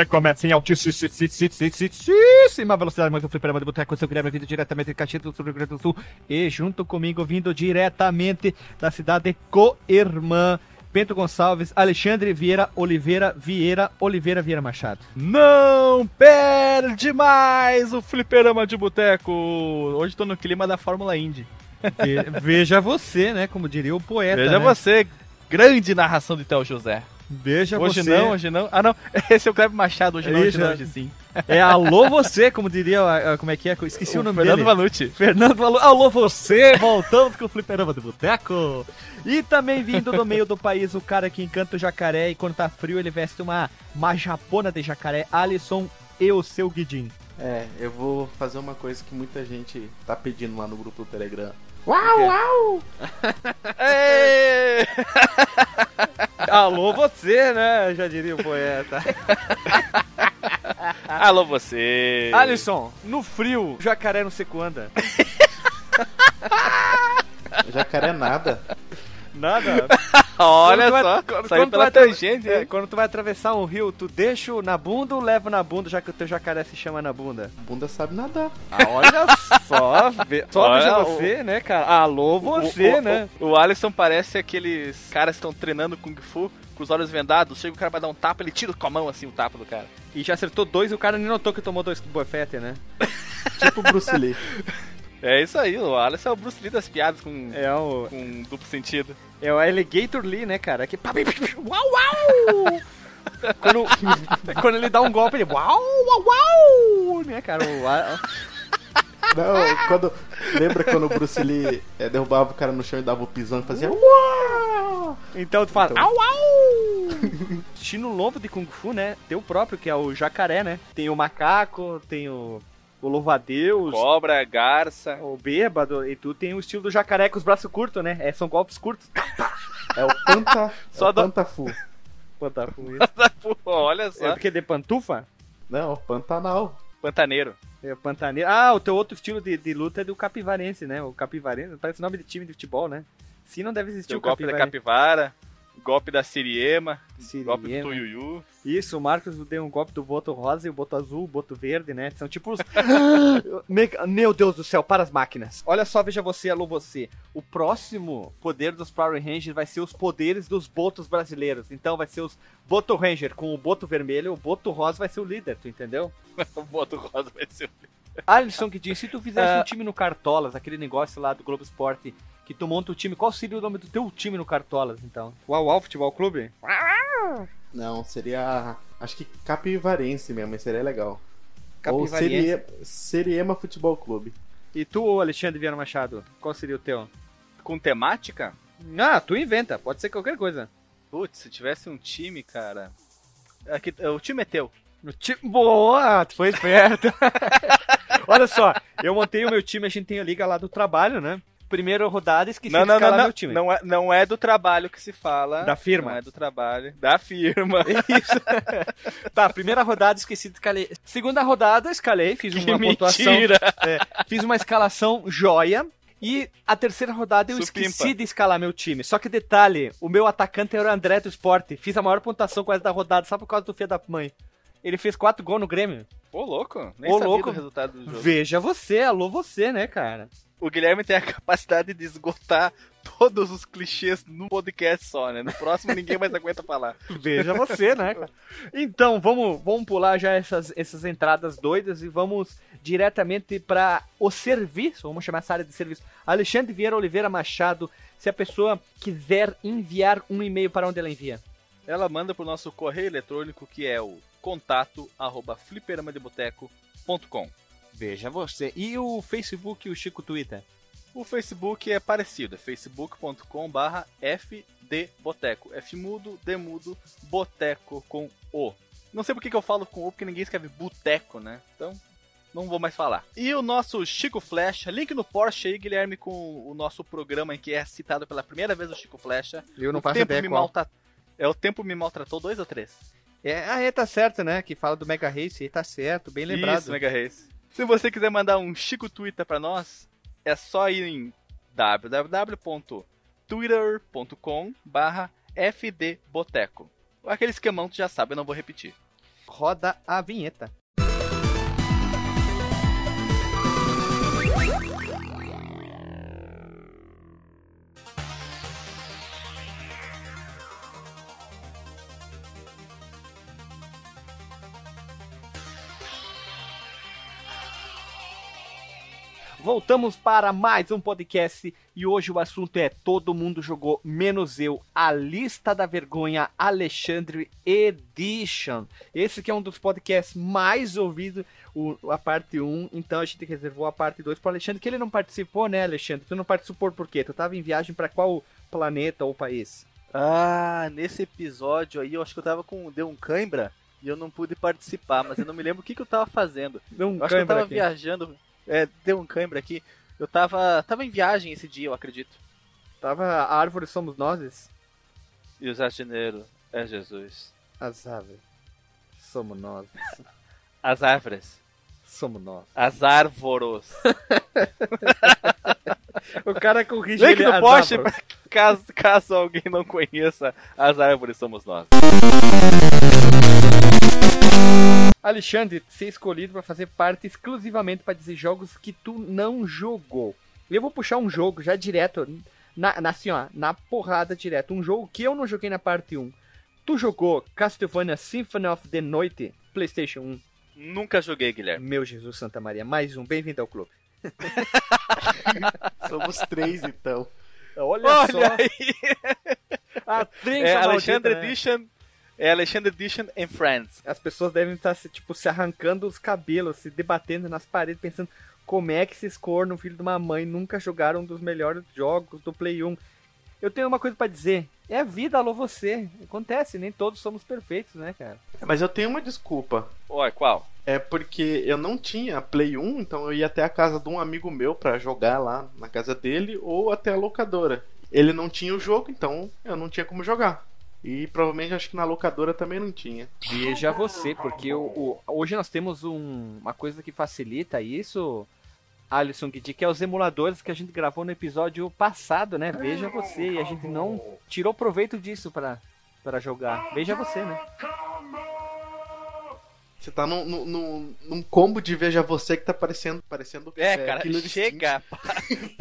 Você começa em altíssima velocidade, mas o fliperama de boteco, seu Guilherme, vindo diretamente de Caxias do Sul, Rio Grande do Sul, e junto comigo, vindo diretamente da cidade Coirmã, Bento Gonçalves, Alexandre Vieira Oliveira Vieira Oliveira Vieira Machado. Não perde mais o fliperama de boteco. Hoje tô no clima da Fórmula Indy. Ve- Veja você, né? Como diria o poeta. Veja né? você, grande narração de Théo José. Veja hoje você. não, hoje não. Ah, não. Esse é o Kleber Machado, hoje não, hoje não, é. hoje sim. É alô você, como diria. Como é que é? Esqueci o, nome Fernando dele. Vanucci. Fernando falou, alô você, voltamos com o Fliperama do Boteco. E também vindo do meio do país, o cara que encanta o jacaré e quando tá frio ele veste uma, uma japona de jacaré, Alisson e o seu Guidin. É, eu vou fazer uma coisa que muita gente tá pedindo lá no grupo do Telegram. Ê! Alô você, né, já diria o poeta. Alô você. Alisson, no frio, o jacaré não sei quando. Jacaré nada. Nada. Olha vai- só, quando- saiu quando tu pela tangente. É, quando tu vai atravessar um rio, tu deixa o na bunda ou leva na bunda, já que o teu jacaré se chama na bunda? Bunda sabe nadar. Ah, olha só, ve- só Olha, veja o- você, né, cara? Alô, você, O- o- né? O, o Alisson parece aqueles caras que estão treinando Kung Fu com os olhos vendados. Chega o cara vai dar um tapa, ele tira com a mão assim o tapa do cara. E já acertou dois e o cara nem notou que tomou dois bofete, né? Tipo Bruce Lee. É isso aí, o Alisson é o Bruce Lee das piadas com, É o, com duplo sentido. é o Alligator Lee, né, cara? Que... Uau, uau! quando, quando ele dá um golpe, ele... Uau, uau, uau! Né, cara? O, Não, quando. Lembra quando o Bruce Lee é, derrubava o cara no chão e dava o pisão e fazia. Uau! Então tu fala... Então- Au, au! Estilo lobo de Kung Fu, né? Tem o próprio, que é o jacaré, né? Tem o macaco, tem o... O louva-a-Deus, Cobra, garça. o bêbado, e tu tem o estilo do jacaré com os braços curtos, né? É, são golpes curtos. É o Panta. Só é o dá- Pantafu. Pantafu, isso. Olha só. É porque de pantufa? Não, Pantanal. Pantaneiro. É pantaneiro. Ah, o teu outro estilo de, de luta é do capivarense, né? O capivarense, parece nome de time de futebol, né? Se não deve existir Tem o o golpe da capivarense. capivara, golpe da siriema, Siriema. golpe do tuiuiu. Isso, o Marcos deu um golpe do boto rosa e o boto azul, o boto verde, né? São tipo os... Meu Deus do céu, para as máquinas. Olha só, veja você, alô você. O próximo poder dos Power Rangers vai ser os poderes dos botos brasileiros. Então vai ser os Boto Ranger com o boto vermelho, o boto rosa vai ser o líder, tu entendeu? o boto rosa vai ser o Alisson que diz, se tu fizesse Ah. um time no Cartolas, aquele negócio lá do Globo Esporte, que tu monta o time, qual seria o nome do teu time no Cartolas, então? Uau, Uau Futebol Clube? Não, seria. Acho que Capivarense mesmo, seria legal. Ou Capivarense. Serie... Seriema Futebol Clube. E tu, Alexandre Vieira Machado, qual seria o teu? Com temática? Ah, tu inventa, pode ser qualquer coisa. Putz, se tivesse um time, cara. Aqui, o time é teu. No time... Boa, tu foi esperto. Olha só, eu montei o meu time, a gente tem a liga lá do trabalho, né? Primeira rodada, esqueci não, de não, escalar não. meu time. Não é, não é do trabalho que se fala. Da firma. Não é do trabalho. Da firma. Isso. tá, primeira rodada, esqueci de escalar. Segunda rodada, escalei, fiz que uma pontuação. mentira. É, fiz uma escalação joia. E a terceira rodada eu Supimpa. esqueci de escalar meu time. Só que detalhe, o meu atacante era o André do Esporte. Fiz a maior pontuação quase da rodada, só por causa do filho da mãe. Ele fez quatro gols no Grêmio. Ô, louco. Nem Ô, sabia louco. do resultado do jogo. Veja você, alô você, né, cara? O Guilherme tem a capacidade de esgotar todos os clichês num podcast só, né? No próximo ninguém mais aguenta falar. Veja você, né? cara? Então, vamos, vamos pular já essas, essas entradas doidas e vamos diretamente para o serviço, vamos chamar essa área de serviço. Alexandre Vieira Oliveira Machado, se a pessoa quiser enviar um e-mail para onde ela envia? Ela manda pro nosso correio eletrônico que é o contato arroba fliperamadeboteco.com. Veja você. E o Facebook e o Chico Twitter? O Facebook é parecido, é facebook.com barra fdboteco. F mudo, D mudo, boteco com O. Não sei por que eu falo com O, porque ninguém escreve boteco, né? Então, não vou mais falar. E o nosso Chico Flecha, link no Porsche aí, Guilherme, com o nosso programa em que é citado pela primeira vez o Chico Flecha. Eu o tempo me malta... É o tempo me maltratou dois ou três? É, ah, é, tá certo, né? Que fala do Mega Race, tá certo, bem lembrado. Isso, Mega Race. Se você quiser mandar um Chico Twitter pra nós, é só ir em www.twitter.com barra fdboteco. Aquele esquemão tu já sabe, eu não vou repetir. roda a vinheta. Voltamos para mais um podcast e hoje o assunto é Todo mundo jogou menos eu, a lista da vergonha Alexandre Edition. Esse que é um dos podcasts mais ouvidos, a parte 1, então a gente reservou a parte 2 para o Alexandre, que ele não participou, né, Alexandre? Tu não participou por quê? Tu estava em viagem para qual planeta ou país? Ah, nesse episódio aí eu acho que eu tava com. Deu um cãibra e eu não pude participar, mas eu não me lembro o que, que eu tava fazendo. Um Eu acho que eu tava aqui. viajando. É, deu um cãibra aqui. Eu tava. tava em viagem esse dia, eu acredito. Tava a árvore somos nós, E o jardineiro é Jesus. as árvores somos nós, As árvores. somos nós. As árvores. O cara corrige Link ele no post, caso, caso alguém não conheça, as árvores somos nós. Alexandre, ser escolhido para fazer parte exclusivamente para dizer jogos que tu não jogou. Eu vou puxar um jogo já direto, na, na, assim, ó, na porrada direto. Um jogo que eu não joguei na parte 1. Tu jogou Castlevania Symphony of the Noite, PlayStation 1. Nunca joguei, Guilherme. Meu Jesus Santa Maria, mais um. Bem-vindo ao clube. Somos três, então. Olha, Olha aí! a trinca É maldita, Alexandre né? Edition. É Alexandre Edition and Friends. As pessoas devem estar se, tipo, se arrancando os cabelos, se debatendo nas paredes, pensando como é que esses corno, filho de uma mãe, nunca jogaram um dos melhores jogos do Play 1. Eu tenho uma coisa pra dizer. É a vida, alô você. Acontece, nem todos somos perfeitos, né, cara? Mas eu tenho uma desculpa. Oi, qual? É porque eu não tinha Play 1, então eu ia até a casa de um amigo meu pra jogar lá na casa dele ou até a locadora. Ele não tinha o jogo, então eu não tinha como jogar. E provavelmente acho que na locadora também não tinha. Veja você, porque o, o- hoje nós temos um- uma coisa que facilita isso, Alisson Guidi, que é os emuladores que a gente gravou no episódio passado, né? Veja você, e a gente não tirou proveito disso pra jogar. Veja você, né? Você tá num, num- num- combo de Veja Você que tá parecendo. parecendo É, cara, Killer Instinct. chega!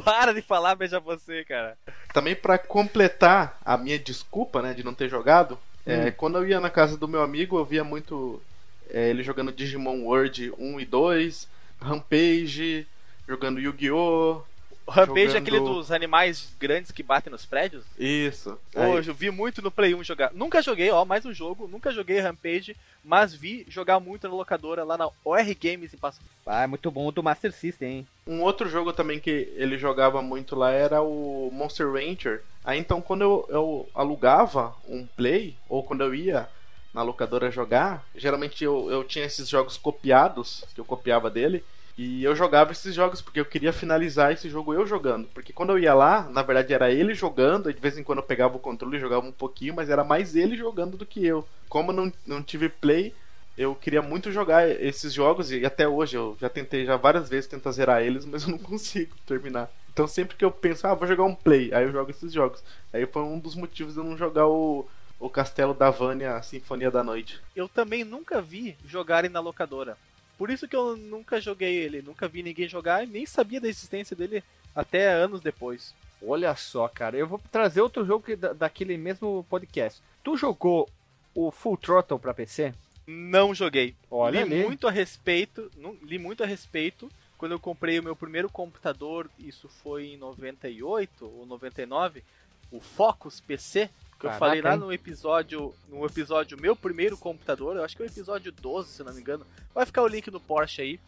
Para de falar, beija você, cara. Também pra completar a minha desculpa, né, de não ter jogado, é, quando eu ia na casa do meu amigo, eu via muito é, ele jogando Digimon World 1 e 2, Rampage, jogando Yu-Gi-Oh! O Rampage é Jogando- aquele dos animais grandes que batem nos prédios? Isso. Hoje eu vi muito no Play 1 jogar. Nunca joguei, ó, mais um jogo. Nunca joguei Rampage, mas vi jogar muito na locadora lá na OR Games em Passo Ah, é muito bom o do Master System, hein? Um outro jogo também que ele jogava muito lá era o Monster Rancher. Aí então quando eu, eu alugava um play, ou quando eu ia na locadora jogar, geralmente eu, eu tinha esses jogos copiados, que eu copiava dele, e eu jogava esses jogos porque eu queria finalizar esse jogo eu jogando. Porque quando eu ia lá, na verdade era ele jogando, de vez em quando eu pegava o controle e jogava um pouquinho, mas era mais ele jogando do que eu. Como não, não tive play, eu queria muito jogar esses jogos e até hoje eu já tentei já várias vezes tentar zerar eles, mas eu não consigo terminar. Então sempre que eu penso, ah, vou jogar um play, aí eu jogo esses jogos. Aí foi um dos motivos de eu não jogar o, o Castelo da Vânia, a Sinfonia da Noite. Eu também nunca vi jogarem na locadora. Por isso que eu nunca joguei ele, nunca vi ninguém jogar e nem sabia da existência dele até anos depois. Olha só, cara. Eu vou trazer outro jogo que, da- daquele mesmo podcast. Tu jogou o Full Throttle pra PC? Não joguei. Olha li ali. muito a respeito, nu- li muito a respeito quando eu comprei o meu primeiro computador, isso foi em 98 ou 99, o Focus PC, que eu Caraca, falei lá hein? no episódio, no episódio meu primeiro computador, eu acho que é o episódio 12, se não me engano. Vai ficar o link no Porsche aí.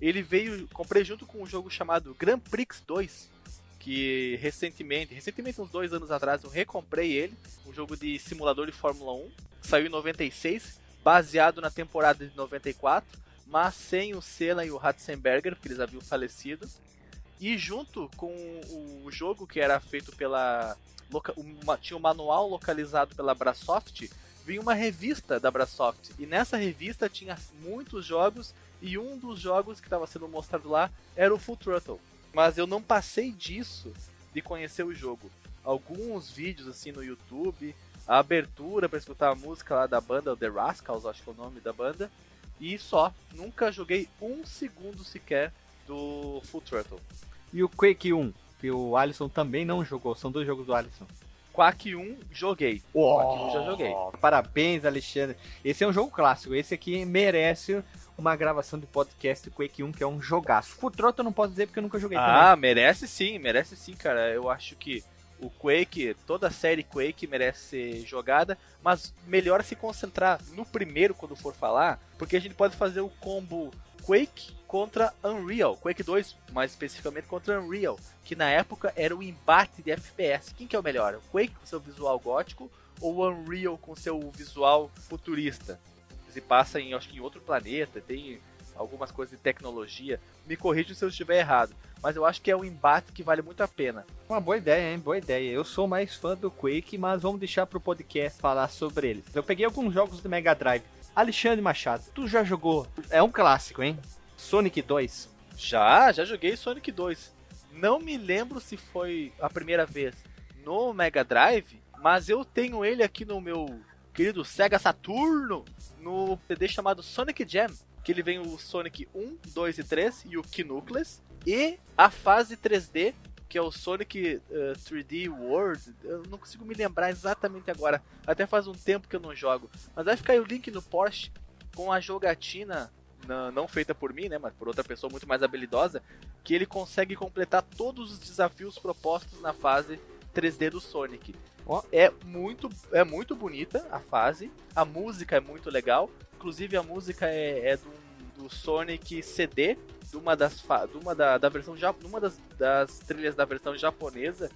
Ele veio, comprei junto com um jogo chamado Grand Prix 2, que recentemente, recentemente uns dois anos atrás eu recomprei ele, um jogo de simulador de Fórmula 1, saiu em 96, baseado na temporada de 94, mas sem o Senna e o Ratzenberger, porque eles haviam falecido. E junto com o jogo que era feito pela. Loca- uma- tinha um manual localizado pela Brasoft, vinha uma revista da Brasoft. E nessa revista tinha muitos jogos, e um dos jogos que estava sendo mostrado lá era o Full Throttle. Mas eu não passei disso de conhecer o jogo. Alguns vídeos assim no YouTube, a abertura pra escutar a música lá da banda, The Rascals, acho que é o nome da banda. E só, nunca joguei um segundo sequer do Full Throttle. E o Quake 1, que o Alisson também não jogou, são dois jogos do Alisson. Quack 1 joguei. Quack 1 já joguei. Parabéns, Alexandre. Esse é um jogo clássico. Esse aqui merece uma gravação de podcast Quake 1, que é um jogaço. Full Throttle eu não posso dizer porque eu nunca joguei Ah, merece sim, merece sim, cara. Eu acho que o Quake, toda a série Quake merece ser jogada, mas melhor se concentrar no primeiro quando for falar, porque a gente pode fazer o combo Quake contra Unreal, Quake 2 mais especificamente contra Unreal, que na época era o embate de FPS. Quem que é o melhor? O Quake com seu visual gótico ou o Unreal com seu visual futurista? Se passa em, acho que em outro planeta, tem algumas coisas de tecnologia. Me corrija se eu estiver errado, mas eu acho que é um embate que vale muito a pena. Uma boa ideia, hein? Boa ideia. Eu sou mais fã do Quake, mas vamos deixar pro podcast falar sobre eles. Eu peguei alguns jogos do Mega Drive. Alexandre Machado, tu já jogou? É um clássico, hein? Sonic 2. Já, já joguei Sonic 2. Não me lembro se foi a primeira vez no Mega Drive, mas eu tenho ele aqui no meu querido Sega Saturno, no CD chamado Sonic Jam, que ele vem o Sonic 1, 2 e 3 e o Knuckles e a fase 3D que é o Sonic uh, 3D World. Eu não consigo me lembrar exatamente agora. Até faz um tempo que eu não jogo. Mas vai ficar aí o link no Porsche com a jogatina não, não feita por mim, né, mas por outra pessoa muito mais habilidosa, que ele consegue completar todos os desafios propostos na fase 3D do Sonic. É muito é muito bonita a fase, a música é muito legal, inclusive a música é, é do, do Sonic CD, de uma das de uma da, da versão uma das, das trilhas da versão japonesa,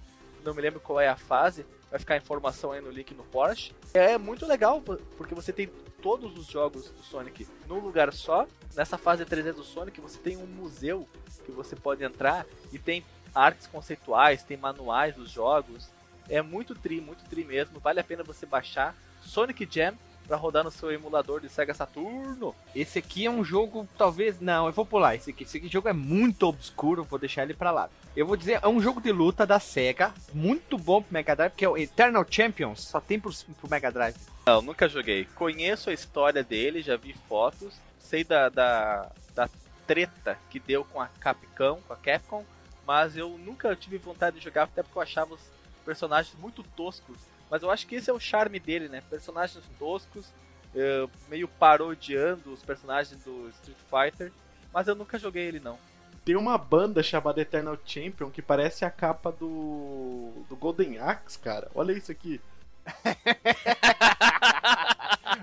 não me lembro qual é a fase, vai ficar a informação aí no link no Porsche. É muito legal porque você tem todos os jogos do Sonic num lugar só. Nessa fase 3D do Sonic você tem um museu que você pode entrar e tem artes conceituais, tem manuais dos jogos. É muito tri, muito tri mesmo. Vale a pena você baixar Sonic Jam para rodar no seu emulador de Sega Saturno. Esse aqui é um jogo, talvez. Não, eu vou pular esse aqui. Esse aqui jogo é muito obscuro, vou deixar ele pra lá. Eu vou dizer, é um jogo de luta da SEGA, muito bom pro Mega Drive, que é o Eternal Champions, só tem pro, pro Mega Drive. Não, nunca joguei. Conheço a história dele, já vi fotos, sei da, da, da treta que deu com a Capcom, com a Capcom, mas eu nunca tive vontade de jogar, até porque eu achava os personagens muito toscos. Mas eu acho que esse é o charme dele, né? Personagens toscos, eh, meio parodiando os personagens do Street Fighter, mas eu nunca joguei ele não. Tem uma banda chamada Eternal Champion que parece a capa do, do Golden Axe, cara. Olha isso aqui.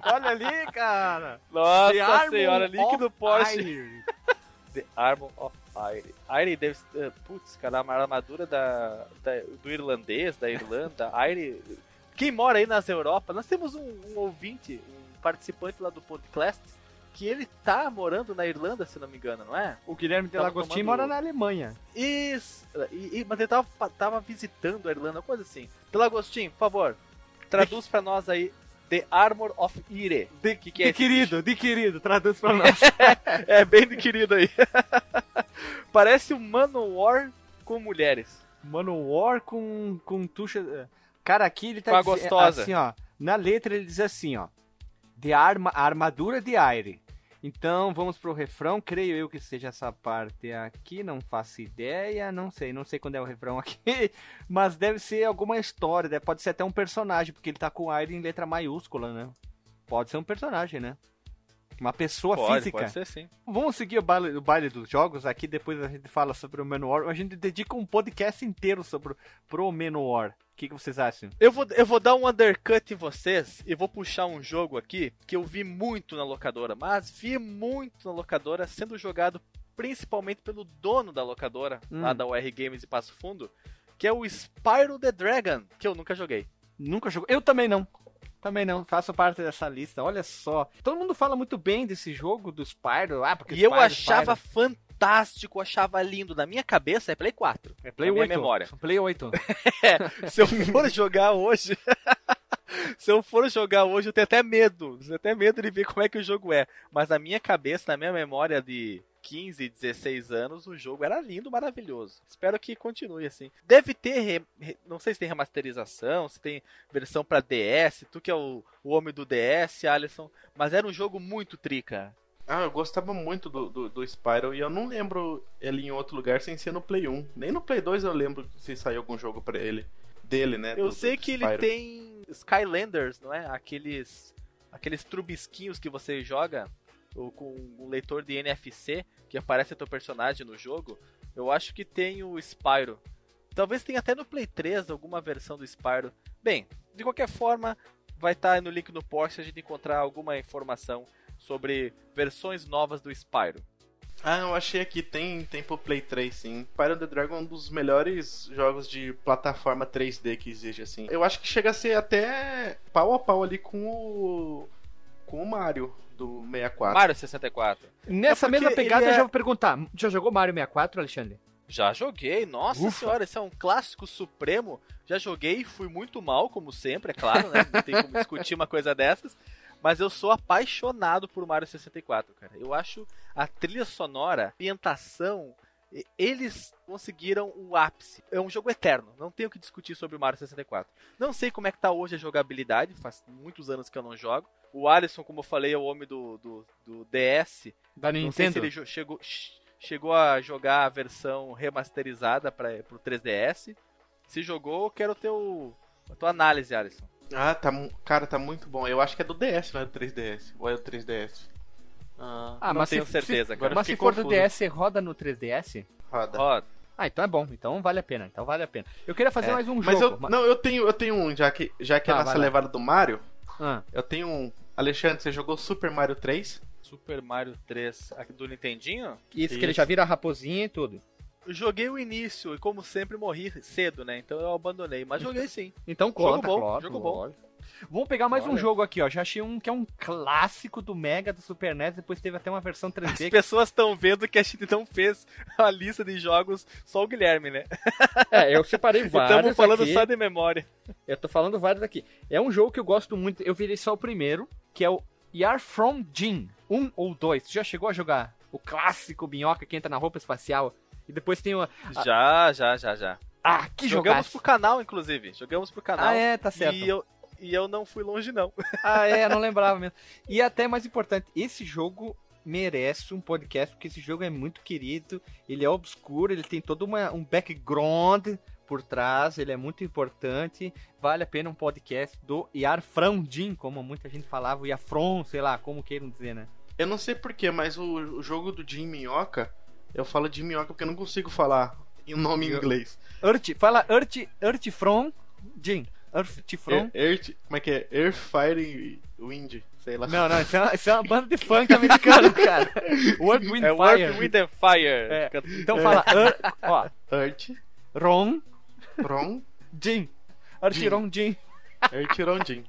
Olha ali, cara! Nossa senhora, link do Porsche. The Armor of Iron. Iron deve ser. Putz, cara, a armadura da, da- do irlandês, da Irlanda. Iron. Quem mora aí nas Europa, nós temos um, um ouvinte, um participante lá do podcast, que ele tá morando na Irlanda, se não me engano, não é? O Guilherme de Tava Lagostinho tomando- mora na Alemanha. Isso! E, e- mas ele tava, tava visitando a Irlanda, coisa assim. Pelagostinho, por favor, traduz pra nós aí The Armor of Ire. De, Que que é de querido, de querido, traduz pra nós. É bem de querido aí. Parece um Manowar com mulheres. Manowar com, com tucha. Cara, aqui ele tá Com a dize- gostosa. assim, ó. Na letra ele diz assim, ó. De arma, armadura de aire. Então vamos pro refrão. Creio eu que seja essa parte aqui. Não faço ideia. Não sei. Não sei quando é o refrão aqui. Mas deve ser alguma história. deve- Pode ser até um personagem. Porque ele tá com aire em letra maiúscula, né? Pode ser um personagem, né? Uma pessoa Pode, física. pode ser sim. Vamos seguir o baile, o baile dos jogos aqui, depois a gente fala sobre o Manowar. A gente dedica um podcast inteiro sobre pro Manowar. O que, que vocês acham? Eu vou, eu vou dar um undercut em vocês e vou puxar um jogo aqui que eu vi muito na locadora, mas vi muito na locadora sendo jogado principalmente pelo dono da locadora, Hum. lá da UR Games de Passo Fundo, que é o Spyro the Dragon, que eu nunca joguei. Nunca jogou. Eu também não. Também não, faço parte dessa lista. Olha só. Todo mundo fala muito bem desse jogo do Spyro. Ah, porque E eu Spyro, achava Spyro. fantástico, achava lindo. Na minha cabeça é Play 4. É Play na minha 8. memória. Play 8. Se eu for jogar hoje. Se eu for jogar hoje, eu tenho até medo. Eu tenho até medo de ver como é que o jogo é. Mas na minha cabeça, na minha memória de 15, 16 anos, o jogo era lindo, maravilhoso. Espero que continue assim. Deve ter, re, não sei se tem remasterização, se tem versão para DS, tu que é o, o homem do DS, Alisson, mas era um jogo muito trica. Ah, eu gostava muito do, do, do Spyro e eu não lembro ele em outro lugar sem ser no Play 1. Nem no Play 2 eu lembro se saiu algum jogo para ele. Dele, né? Eu do, sei que ele tem Skylanders, não é? Aqueles aqueles trubisquinhos que você joga ou com um leitor de NFC que aparece teu personagem no jogo. Eu acho que tem o Spyro. Talvez tenha até no Play 3 alguma versão do Spyro. Bem, de qualquer forma, vai estar tá no link no post se a gente encontrar alguma informação sobre versões novas do Spyro. Ah, eu achei aqui, tem, tem pro Play 3 sim. Spyro the Dragon é um dos melhores jogos de plataforma 3D que existe, assim. Eu acho que chega a ser até pau a pau ali com o. com o Mario do 64. Mario 64. Nessa é mesma pegada, é... eu já vou perguntar: já jogou Mario 64, Alexandre? Já joguei, nossa Ufa. senhora, esse é um clássico supremo. Já joguei, fui muito mal, como sempre, é claro, né? Não tem como discutir uma coisa dessas. Mas eu sou apaixonado por Mario 64, cara. Eu acho a trilha sonora, a ambientação, eles conseguiram o ápice. É um jogo eterno, não tenho que discutir sobre o Mario 64. Não sei como é que tá hoje a jogabilidade, faz muitos anos que eu não jogo. O Alisson, como eu falei, é o homem do, do, do DS. Da Nintendo. Não sei se ele chegou, chegou a jogar a versão remasterizada para o 3DS. Se jogou, eu quero ter o, a tua análise, Alisson. Ah, tá, cara, tá muito bom. Eu acho que é do DS, não é do 3DS. Ou é do 3DS? Ah, ah não mas tenho se, certeza. Se, mas se for do DS, roda no 3DS? Roda. Roda. Ah, então é bom. Então vale a pena. Então vale a pena. Eu queria fazer é. mais um mas jogo. Eu, mas... Não, eu tenho, eu tenho um, já que, já que é ah, é nessa levada do Mario. Ah. Eu tenho um. Alexandre, você jogou Super Mario 3? Super Mario 3 aqui do Nintendinho? Isso, Isso. que ele já vira raposinha e tudo. Joguei o início e, como sempre, morri cedo, né? Então eu abandonei. Mas joguei sim. Então conta, jogo bom, claro, jogo bom. Vamos pegar mais Olha. um jogo aqui, ó. Já achei um que é um clássico do Mega do Super NES. Depois teve até uma versão 3D. As pessoas estão vendo que a gente não fez a lista de jogos só o Guilherme, né? É, eu separei vários. Estamos falando aqui. só de memória. Eu tô falando vários aqui. É um jogo que eu gosto muito. Eu virei só o primeiro, que é o Yar From Jin. Um ou dois. Você já chegou a jogar o clássico minhoca que entra na roupa espacial? E depois tem o. A... Já, já, já, já. Ah, que Jogamos pro canal, inclusive. Jogamos pro canal. Ah, é, tá certo. E eu, e eu não fui longe, não. Ah, é, não lembrava mesmo. E até mais importante, esse jogo merece um podcast, porque esse jogo é muito querido, ele é obscuro, ele tem todo uma, um background por trás, ele é muito importante, vale a pena um podcast do Yarfrandin, como muita gente falava, o Yafron, sei lá, como queiram dizer, né? Eu não sei porquê, mas o, o jogo do Jim Minhoca, eu falo de Minhoca porque eu não consigo falar em nome em inglês. Urt, fala Urt, Urt from Jim. Earth From. Earth, como é que é? Earth, Fire Wind, sei lá. Não, não, isso é uma, isso é uma banda de funk americano, cara. Earth, Wind, é Fire. Earth, Wind and Fire. É. Então fala, Earth, ó. Earth. Ron. Ron. Jin. Earth, Ron, Jin. Earth, Ron, Jin.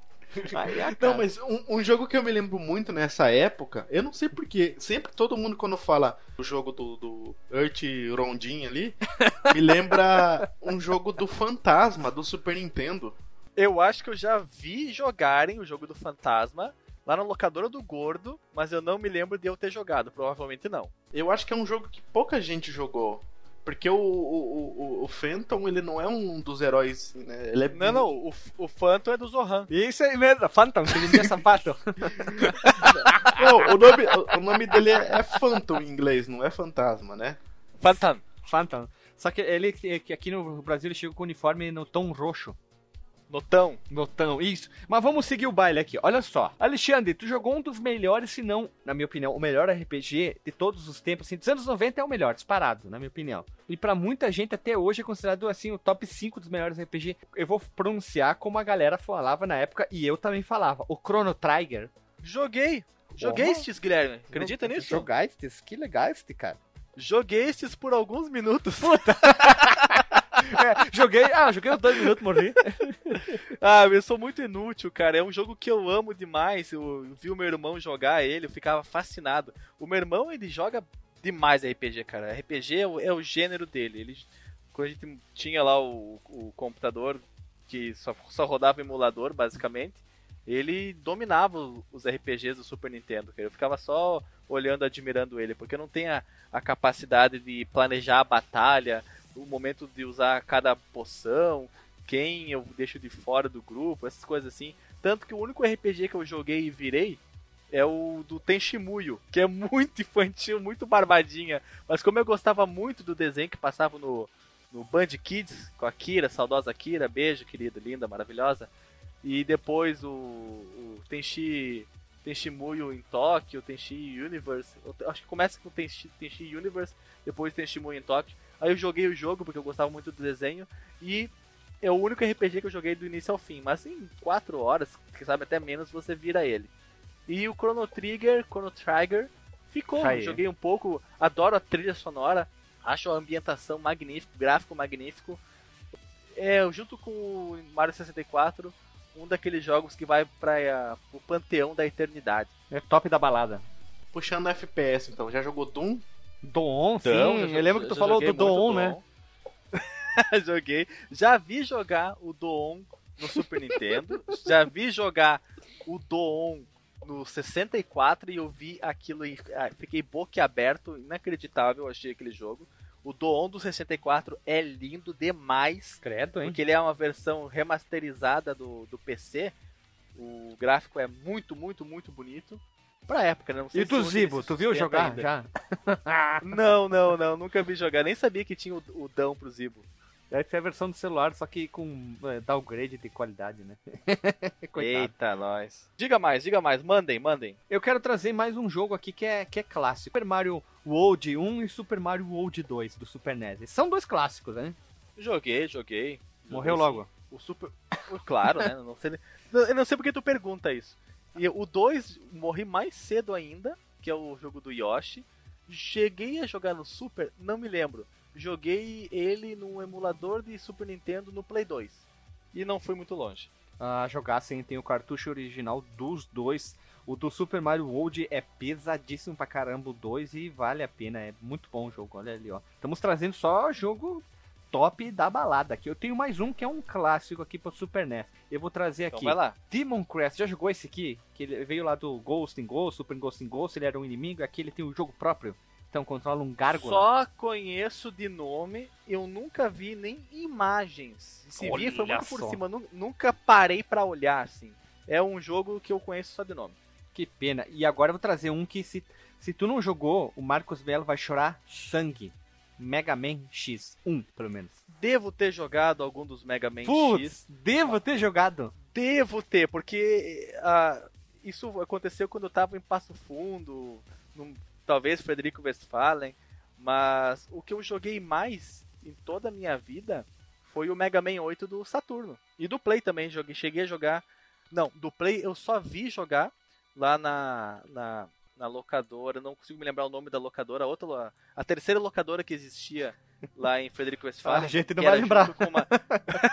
Não, mas um, um, jogo que eu me lembro muito nessa época, eu não sei porquê, sempre todo mundo quando fala o jogo do, do Earth Rondin ali, me lembra um jogo do Fantasma, do Super Nintendo. Eu acho que eu já vi jogarem o jogo do Fantasma lá na locadora do Gordo, mas eu não me lembro de eu ter jogado, provavelmente não. Eu acho que é um jogo que pouca gente jogou. Porque o, o, o, o Phantom, ele não é um dos heróis, né? Ele é... Não, não, o, o Phantom é do Zohan. Isso aí mesmo, Phantom, que vendia sapato. não, o, nome, o nome dele é, é Phantom em inglês, não é fantasma, né? Phantom. Phantom. Só que ele que aqui no Brasil ele chegou com o uniforme no tom roxo. Notão. Notão, isso. Mas vamos seguir o baile aqui. Olha só. Alexandre, tu jogou um dos melhores, se não, na minha opinião, o melhor RPG de todos os tempos. Assim, dos anos 90 é o melhor, disparado, na minha opinião. E para muita gente até hoje é considerado assim o top 5 dos melhores RPG. Eu vou pronunciar como a galera falava na época e eu também falava. O Chrono Trigger. Joguei. Joguei oh. estes, Guilherme. Acredita nisso? Jogar estes? Que legal este, cara. Joguei estes por alguns minutos. Puta. É, joguei, ah, joguei dois minutos, morri. ah, eu sou muito inútil, cara. É um jogo que eu amo demais. Eu vi o meu irmão jogar ele, eu ficava fascinado. O meu irmão, ele joga demais RPG, cara. RPG é o, é o gênero dele. Ele, quando a gente tinha lá o, o computador que só, só rodava emulador, basicamente, ele dominava os RPGs do Super Nintendo, cara. Eu ficava só olhando, admirando ele, porque não tenho a, a capacidade de planejar a batalha, o momento de usar cada poção, quem eu deixo de fora do grupo, essas coisas assim. Tanto que o único RPG que eu joguei e virei é o do Tenshimuyo, que é muito infantil, muito barbadinha. Mas como eu gostava muito do desenho que passava no, no Band Kids, com a Kira, saudosa Kira, beijo, querida, linda, maravilhosa. E depois o, o Tenshi, Tenshimuyo em Tóquio, Tenshi Universe. Acho que começa com Tenshi, Tenshi Universe, depois Tenshimuyo em Tóquio. Aí eu joguei o jogo porque eu gostava muito do desenho e é o único RPG que eu joguei do início ao fim, mas em 4 horas, que sabe até menos, você vira ele. E o Chrono Trigger, Chrono Trigger, ficou. Aí. Joguei um pouco, adoro a trilha sonora, acho a ambientação magnífica, gráfico magnífico. É, junto com o Mario 64, um daqueles jogos que vai para o panteão da eternidade. É top da balada. Puxando FPS, então, já jogou Doom? Doom, sim. Então, já, eu lembro que tu falou do Doom, né? joguei. Já vi jogar o Doom no Super Nintendo. Já vi jogar o Doom no 64 e eu vi aquilo e ah, fiquei boquiaberto, inacreditável, achei aquele jogo. O Doom do 64 é lindo demais. Credo, hein? Porque ele é uma versão remasterizada do, do PC. O gráfico é muito, muito, muito bonito pra época, né? e do Zibo, tu viu jogar ainda. já? não, não, não, nunca vi jogar. Nem sabia que tinha o, o Dão pro Zibo. Deve ser a versão do celular, só que com é, downgrade de qualidade, né? Eita, nós. Diga mais, diga mais, mandem, mandem. Eu quero trazer mais um jogo aqui que é, que é clássico. Super Mario World 1 e Super Mario World 2 do Super NES. São dois clássicos, né? Joguei, joguei. Morreu joguei, logo. O Super... Claro, né? Não sei... Eu não sei porque tu pergunta isso. E o 2 morri mais cedo ainda, que é o jogo do Yoshi. Cheguei a jogar no Super, não me lembro. Joguei ele no emulador de Super Nintendo no Play 2. E não fui muito longe. Ah, jogar sim, tem o cartucho original dos dois. O do Super Mario World é pesadíssimo pra caramba o 2 e vale a pena, é muito bom o jogo, olha ali, ó. Estamos trazendo só jogo top da balada aqui. Eu tenho mais um que é um clássico aqui pro Super NES. Eu vou trazer então aqui. Vai lá. Demon Crest, já jogou esse aqui? Que ele veio lá do Ghost in Ghost, Super Ghost in Ghost, ele era um inimigo, aqui ele tem um jogo próprio. Então controla um gárgula. Só conheço de nome, eu nunca vi nem imagens. Se Olha vi, foi muito só. por cima, nunca parei para olhar assim. É um jogo que eu conheço só de nome. Que pena. E agora eu vou trazer um que se se tu não jogou, o Marcos Belo vai chorar sangue. Mega Man X, um, pelo menos. Devo ter jogado algum dos Mega Man Putz, X. Devo ter jogado. Devo ter, porque uh, isso aconteceu quando eu tava em Passo Fundo, num, talvez Frederico Westphalen, mas o que eu joguei mais em toda a minha vida foi o Mega Man 8 do Saturno. E do Play também, joguei, cheguei a jogar. Não, do Play eu só vi jogar lá na, na na locadora, não consigo me lembrar o nome da locadora, a outra, a terceira locadora que existia lá em Frederico Westphalen. a gente não vai lembrar. Uma...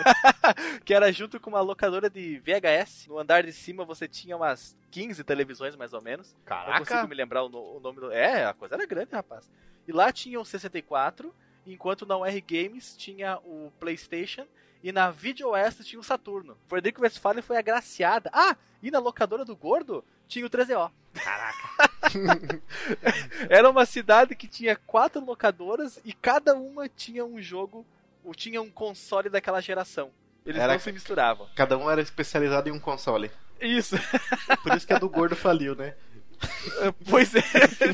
que era junto com uma locadora de VHS. No andar de cima você tinha umas 15 televisões, mais ou menos. Caraca! Não consigo me lembrar o, no... o nome do... É, a coisa era grande, rapaz. E lá tinha o 64, enquanto na UR Games tinha o PlayStation e na Video Oeste tinha o Saturno. Frederico Westphalen foi agraciada. Ah, e na locadora do Gordo tinha o 13O. Caraca. Era uma cidade que tinha quatro locadoras e cada uma tinha um jogo, ou tinha um console daquela geração. Eles era, não se misturavam. Cada um era especializado em um console. Isso. Por isso que a do gordo faliu, né? pois é,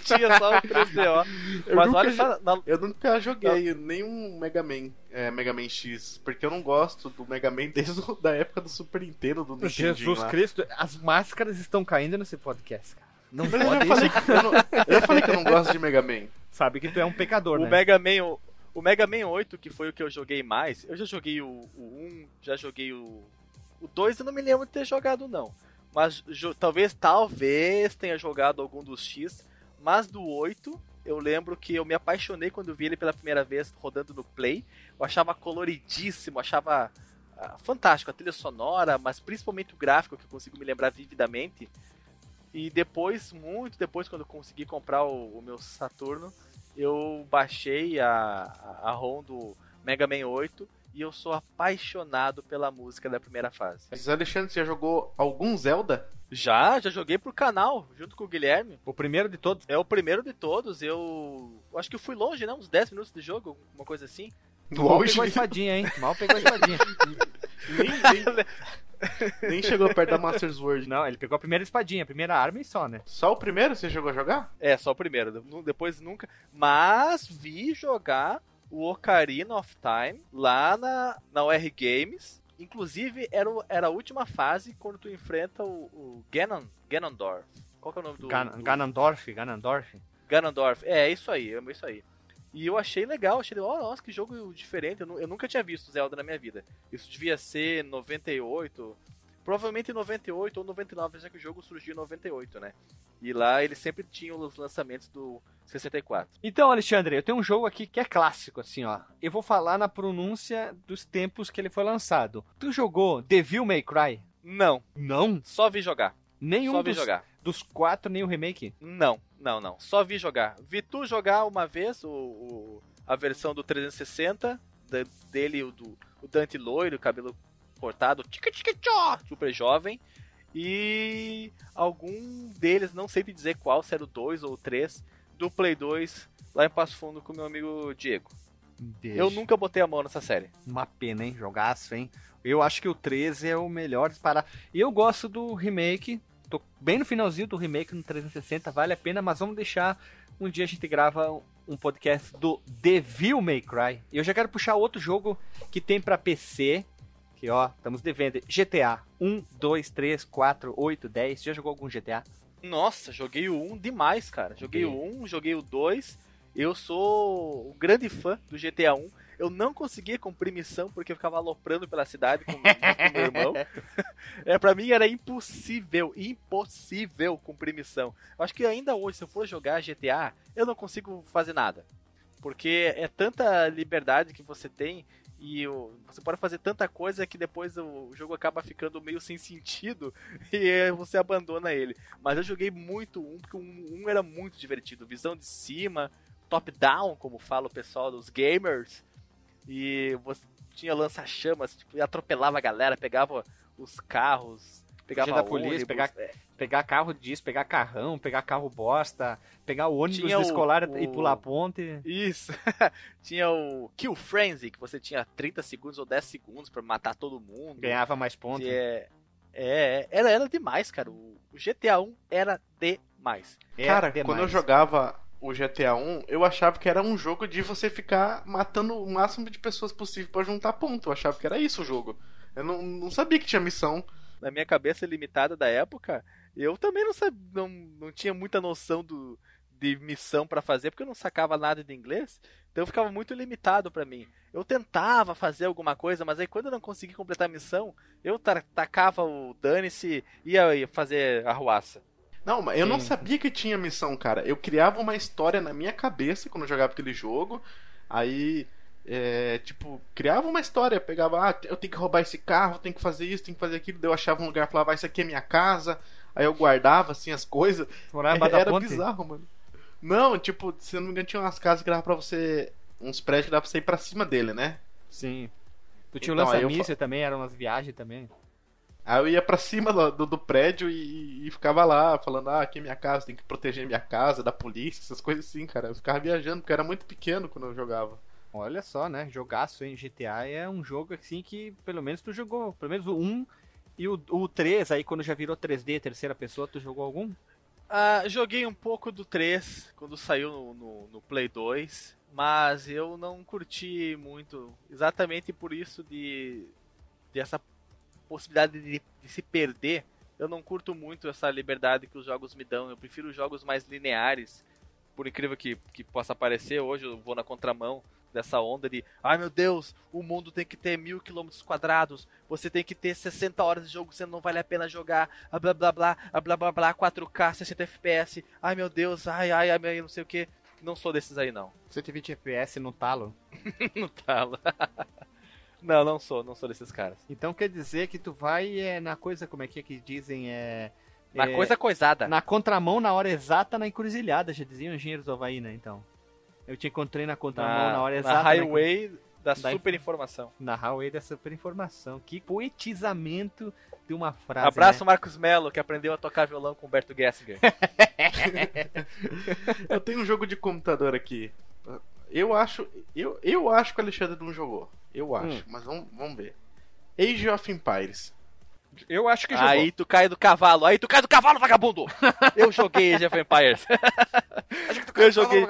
tinha só o 3DO. Mas nunca, olha só. Na... Eu nunca joguei não. nenhum Mega Man, é, Mega Man X, porque eu não gosto do Mega Man desde a época do Super Nintendo, do Nintendo. Jesus lá. Cristo, as máscaras estão caindo nesse podcast, cara. Não pode eu, falei que, eu, não, eu falei que eu não gosto de Mega Man. Sabe que tu é um pecador, o né? Mega Man, o, o Mega Man 8, que foi o que eu joguei mais, eu já joguei o, o 1, já joguei o. O 2 eu não me lembro de ter jogado, não. Mas talvez, talvez tenha jogado algum dos X. Mas do 8, eu lembro que eu me apaixonei quando vi ele pela primeira vez rodando no Play. Eu achava coloridíssimo, achava ah, fantástico a trilha sonora, mas principalmente o gráfico, que eu consigo me lembrar vividamente. E depois, muito depois, quando eu consegui comprar o, o meu Saturno, eu baixei a, a, a ROM do Mega Man 8 e eu sou apaixonado pela música da primeira fase. Mas Alexandre, você já jogou algum Zelda? Já, já joguei pro canal, junto com o Guilherme. O primeiro de todos. É o primeiro de todos, eu, eu acho que eu fui longe, né? Uns 10 minutos de jogo, uma coisa assim. Mal pegou a espadinha, hein? Mal pegou a espadinha. nem, nem, chegou perto da Master Sword. Não, ele pegou a primeira espadinha, a primeira arma e só, né? Só o primeiro você chegou a jogar? É, só o primeiro. Depois nunca. Mas vi jogar o Ocarina of Time lá na, na UR Games. Inclusive, era, o, era a última fase quando tu enfrenta o, o Ganon, Ganondorf. Qual que é o nome do. Gan do... Ganondorf, Ganondorf. Ganondorf, é, é isso aí, é isso aí. E eu achei legal, achei, oh, nossa, que jogo diferente. Eu, eu, nunca tinha visto Zelda na minha vida. Isso devia ser 98, provavelmente 98 ou 99, já que o jogo surgiu em 98, né? E lá eles sempre tinham os lançamentos do 64. Então, Alexandre, eu tenho um jogo aqui que é clássico, assim, ó. Eu vou falar na pronúncia dos tempos que ele foi lançado. Tu jogou Devil May Cry? Não. Não? Só vi jogar. Nenhum Só vi dos, jogar. dos quatro, nem o remake? Não, não, não. Só vi jogar. Vi tu jogar uma vez o, o a versão do 360 de, dele, o, do, o Dante loiro, cabelo cortado, tica, tica, tchó, super jovem. E algum deles, não sei te dizer qual, se era o 2 ou o 3, do Play 2 lá em Passo Fundo com meu amigo Diego. Deixa. Eu nunca botei a mão nessa série. Uma pena, hein? Jogaço, hein? Eu acho que o 13 é o melhor disparar. E eu gosto do remake. Tô bem no finalzinho do remake no 360, vale a pena, mas vamos deixar. Um dia a gente grava um podcast do Devil May Cry. E eu já quero puxar outro jogo que tem para PC. Que ó, estamos devendo. GTA 1, 2, 3, 4, 8, 10. Já jogou algum GTA? Nossa, joguei o 1 demais, cara. Joguei Ok. o 1, joguei o 2. Eu sou um grande fã do GTA 1. Eu não conseguia cumprir missão porque eu ficava aloprando pela cidade com, com meu irmão. É, pra mim era impossível, impossível cumprir missão. Eu acho que ainda hoje, se eu for jogar GTA, eu não consigo fazer nada. Porque é tanta liberdade que você tem e você pode fazer tanta coisa que depois o jogo acaba ficando meio sem sentido e você abandona ele. Mas eu joguei muito um, porque um, um era muito divertido. Visão de cima, top-down, como fala o pessoal dos gamers. E você tinha lança-chamas, tipo, e atropelava a galera, pegava os carros, pegava da polícia, ônibus, pegar- é, Pegar carro disso, pegar carrão, pegar carro bosta, pegar o ônibus Tinha o- escolar e o- pular a ponte. Isso. tinha o Kill Frenzy, que você tinha 30 segundos ou 10 segundos pra matar todo mundo. Ganhava mais pontos. É, é, era, era demais, cara. O o GTA 1 era demais. É Cara, demais. quando eu jogava o GTA 1, eu achava que era um jogo de você ficar matando o máximo de pessoas possível pra juntar ponto. Eu achava que era isso o jogo. Eu não, não sabia que tinha missão. Na minha cabeça limitada da época, eu também não, sabia, não, não tinha muita noção do, de missão pra fazer, porque eu não sacava nada de inglês. Então ficava muito limitado pra mim. Eu tentava fazer alguma coisa, mas aí quando eu não conseguia completar a missão, eu ta- tacava o dane-se e ia fazer arruaça. Não, mas eu não Sim. sabia que tinha missão, cara. Eu criava uma história na minha cabeça quando eu jogava aquele jogo. Aí, é, tipo, criava uma história. Pegava, ah, eu tenho que roubar esse carro, tenho que fazer isso, tenho que fazer aquilo. Daí eu achava um lugar, falava, ah, isso aqui é minha casa. Aí eu guardava, assim, as coisas. Morava da Era ponte? bizarro, mano. Não, tipo, se eu não me engano, tinha umas casas que dava pra você. Uns prédios que dava pra você ir pra cima dele, né? Sim. Tu tinha o Então, eu lança-míssil também, eram umas viagens também. Aí eu ia pra cima do, do, do prédio e, e ficava lá falando, ah, aqui é minha casa, tem que proteger minha casa da polícia, essas coisas assim, cara. Eu ficava viajando, porque eu era muito pequeno quando eu jogava. Olha só, né? Jogaço em GTA é um jogo assim que pelo menos tu jogou. Pelo menos o 1 e o, o 3, aí quando já virou 3D, terceira pessoa, tu jogou algum? Ah, joguei um pouco do 3 quando saiu no, no, no Play 2, mas eu não curti muito, exatamente por isso de, de essa possibilidade de, de se perder. Eu não curto muito essa liberdade que os jogos me dão. Eu prefiro jogos mais lineares. Por incrível que, que possa parecer, hoje eu vou na contramão dessa onda de ai meu Deus, o mundo tem que ter mil quilômetros quadrados, você tem que ter 60 horas de jogo, senão não vale a pena jogar, a blá blá blá, a blá blá blá, 4K, 60 FPS, ai meu Deus, ai ai, ai, não sei o que. Não sou desses aí não. 120 FPS no talo. no talo. não, não sou, não sou desses caras. Então quer dizer que tu vai é, na coisa, como é que é que dizem, é... Na é, coisa coisada. Na contramão, na hora exata, na encruzilhada, já diziam engenheiros do Havaí, né, então. Eu te encontrei na contramão na, hora exata. na na highway Da Da super informação. Na Huawei da super informação. Que poetizamento de uma frase. Abraço, né? Marcos Melo, que aprendeu a tocar violão com o Humberto Gessinger. Eu tenho um jogo de computador aqui. Eu acho. Eu, eu acho que o Alexandre não jogou. Eu acho. Hum. Mas vamos, vamos ver. Age of Empires. Eu acho que jogou. aí tu cai do cavalo, aí tu cai do cavalo, vagabundo! Eu joguei Age of Empires. Eu joguei.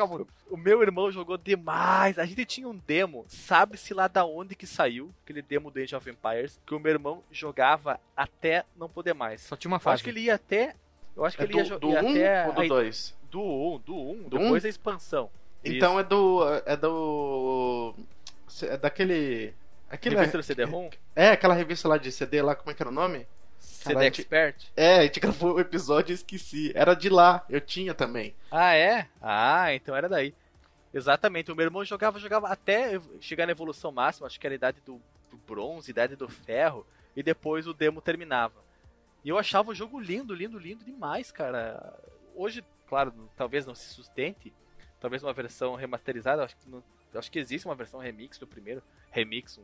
O meu irmão jogou demais. A gente tinha um demo, sabe-se lá da onde que saiu, aquele demo do Age of Empires, que o meu irmão jogava até não poder mais. Só tinha uma Eu fase. acho que ele ia até. Eu acho que É ele ia, do, jo- do ia 1 até. ou do aí- 2? Do 1, do 1, Do depois a expansão. Então é do. É do. É daquele. Aquele, Revista do CD-ROM? é, aquela revista lá de CD lá, como é que era o nome? CD Caralho, Expert? É, a gente gravou o episódio e esqueci. Era de lá, eu tinha também. Ah, é? Ah, então era daí. Exatamente, o meu irmão jogava, jogava até chegar na evolução máxima, acho que era a idade do, do bronze, idade do ferro, e depois o demo terminava. E eu achava o jogo lindo, lindo, lindo demais, cara. Hoje, claro, talvez não se sustente, talvez uma versão remasterizada, acho que, não- acho que existe uma versão remix do primeiro, remix, um-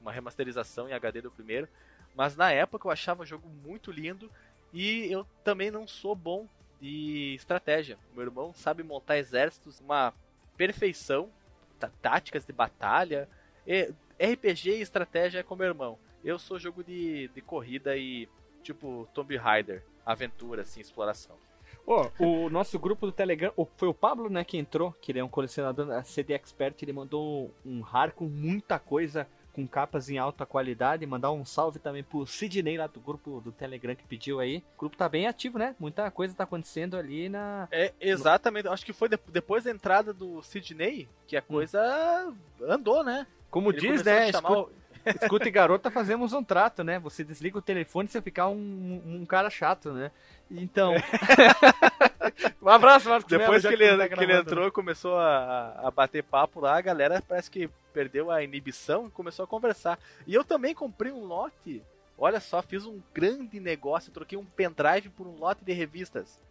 uma remasterização em HD do primeiro, mas na época eu achava o jogo muito lindo e eu também não sou bom de estratégia. Meu irmão sabe montar exércitos, uma perfeição, tá- táticas de batalha, RPG e estratégia é com meu irmão. Eu sou jogo de, de corrida e tipo Tomb Raider, aventura, assim, exploração. Ô, o nosso grupo do Telegram, foi o Pablo, né, que entrou, que ele é um colecionador da CD Expert, ele mandou um RAR com muita coisa, com capas em alta qualidade, mandar um salve também pro Sidney lá do grupo do Telegram que pediu aí. O grupo tá bem ativo, né? Muita coisa tá acontecendo ali na... É, exatamente, acho que foi de- depois da entrada do Sidney que a coisa andou, né? Como Ele diz, né, o- escuta e garota, fazemos um trato, né? Você desliga o telefone e você ficar um, um cara chato, né? Então... um abraço, Marcos Depois que ele, tá que ele gravando. entrou e começou a, a bater papo lá, a galera parece que perdeu a inibição e começou a conversar. E eu também comprei um lote. Olha só, fiz um grande negócio, troquei um pendrive por um lote de revistas.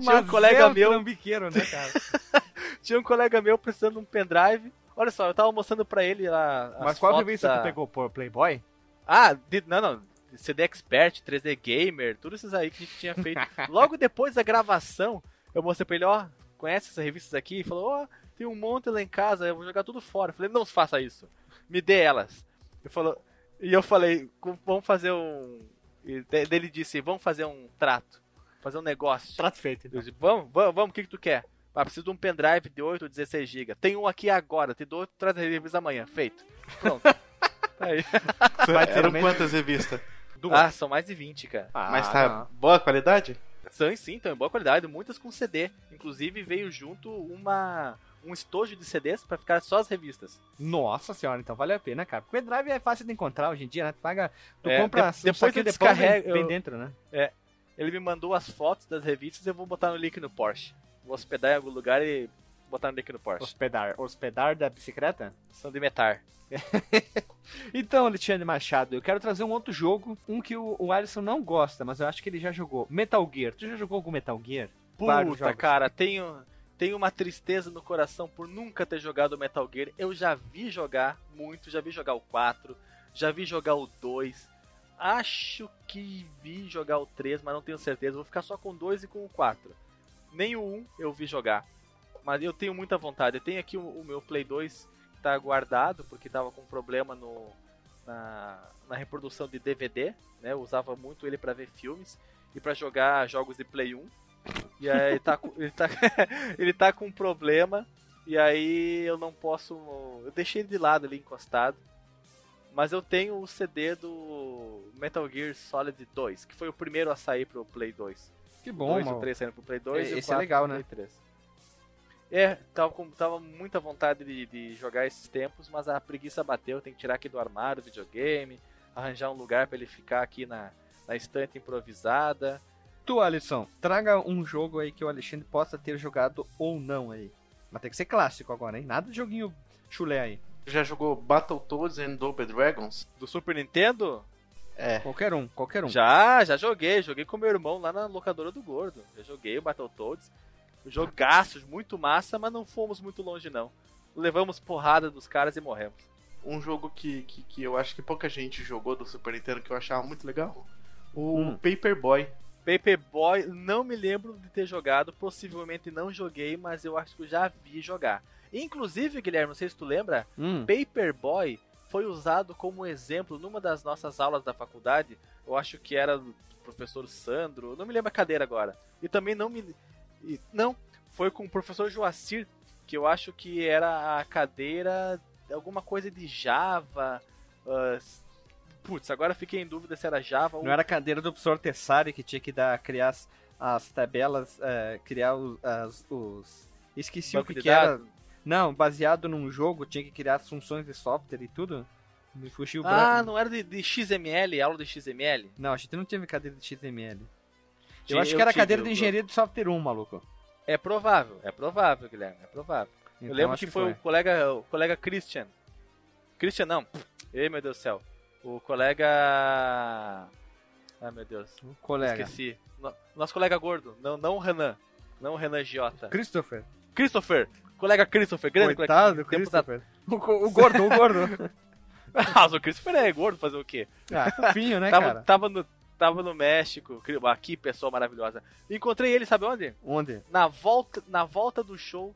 Tinha um colega é um meu- né, cara? Tinha um colega meu precisando de um pendrive. Olha só, eu tava mostrando pra ele lá. as Mas qual revista da- tu pegou? Por Playboy? Ah, de- não, não. CD Expert, 3D Gamer, tudo esses aí que a gente tinha feito. Logo depois da gravação, eu mostrei pra ele, ó, conhece essas revistas aqui? Ele falou, ó, tem um monte lá em casa, eu vou jogar tudo fora. Eu falei, não faça isso. Me dê elas. Ele falou, e eu falei, "Com- vamos fazer um. Ele disse, vamos fazer um trato. Fazer um negócio. Trato feito. Então. disse, vamos, vamos, vamos, o que, que tu quer? Ah, preciso de um pendrive de 8 ou 16 GB. Tem um aqui agora, te dou, traz a revista amanhã. Feito. Pronto. Tá aí. Eram ter quantas revistas? Ah, são mais de 20, cara. Mas tá boa qualidade? São sim, estão em boa qualidade, muitas com CD. Inclusive veio junto uma um estojo de CDs pra ficar só as revistas. Nossa senhora, então vale a pena, cara. Porque o pendrive é fácil de encontrar hoje em dia, né? Tu paga, tu É, compra de- depois saquinho eu de pão, vem, vem dentro, né? Ele me mandou as fotos das revistas e eu vou botar no link no Porsche. Vou hospedar em algum lugar e botar no link no Porsche. Hospedar. Hospedar da bicicleta? São de metar. Então, Alexandre Machado, eu quero trazer um outro jogo, um que o, o Alisson não gosta, mas eu acho que ele já jogou. Metal Gear. Tu já jogou algum Metal Gear? Puta, cara, tenho, tenho uma tristeza no coração por nunca ter jogado Metal Gear. Eu já vi jogar muito, já vi jogar o 4, já vi jogar o 2. Acho que vi jogar o 3, mas não tenho certeza. Vou ficar só com o 2 e com o 4. Nem o 1 eu vi jogar. Mas eu tenho muita vontade. Eu tenho aqui o, o meu Play 2 que tá guardado, porque tava com problema no, na, na reprodução de DVD. Né? Eu usava muito ele para ver filmes e para jogar jogos de Play 1. E aí ele tá, ele tá, ele tá com um problema. E aí eu não posso. Eu deixei ele de lado ali encostado. Mas eu tenho o CD do Metal Gear Solid 2, que foi o primeiro a sair pro Play 2. Que bom, 2 e o mano. 3 saindo pro Play 2 É, e o esse é 4 legal, pro né? Play 3. É, tava com tava muita vontade de, de jogar esses tempos, mas a preguiça bateu, tem que tirar aqui do armário o videogame, arranjar um lugar pra ele ficar aqui na, na estante improvisada. Tu, Alisson, traga um jogo aí que o Alexandre possa ter jogado ou não aí. Mas tem que ser clássico agora, hein? Nada de joguinho chulé aí. Já jogou Battletoads and Double Dragons? Do Super Nintendo? É. Qualquer um, qualquer um. Já, já joguei. Joguei com meu irmão lá na locadora do Gordo. Já joguei o Battletoads. Jogaços, muito massa, mas não fomos muito longe não. levamos porrada dos caras e morremos. Um jogo que, que, que eu acho que pouca gente jogou do Super Nintendo que eu achava muito legal. O Hum. Paperboy. Paperboy, não me lembro de ter jogado, possivelmente não joguei, mas eu acho que eu já vi jogar. Inclusive, Guilherme, não sei se tu lembra, Hum. Paperboy foi usado como exemplo numa das nossas aulas da faculdade. Eu acho que era do professor Sandro, não me lembro a cadeira agora. E também não me. e- não, foi com o professor Joacir, que eu acho que era a cadeira alguma coisa de Java. ah, putz, agora fiquei em dúvida se era Java ou. Não era a cadeira do professor Tessari que tinha que dar, criar as, as tabelas, é, criar os, as- os- Esqueci banco o que, que era. Não, baseado num jogo, tinha que criar as funções de software e tudo. Me fugiu o Ah, branco. não era de, de XML, aula de XML? Não, a gente não teve cadeira de XML. Tinha- eu acho que era tive, cadeira de eu- engenharia de software 1, maluco. É provável, é provável, Guilherme, é provável. eu Então, lembro acho que foi, o colega, o colega Christian. Christian não. Ei, meu Deus do céu. O colega. Ai, meu Deus. o colega. Esqueci. No- Nosso colega gordo. Não, não o Renan. Não o Renan Giota. Christopher. Christopher. Colega Christopher. Grande Coitado, colega. Christopher. O, o gordo, o gordo. Ah, o Christopher é gordo fazer o quê? ah, fofinho, né, tava, cara? tava, no, tava no México. Aqui, pessoa maravilhosa. Encontrei ele, sabe onde? Onde? na volta, na volta do show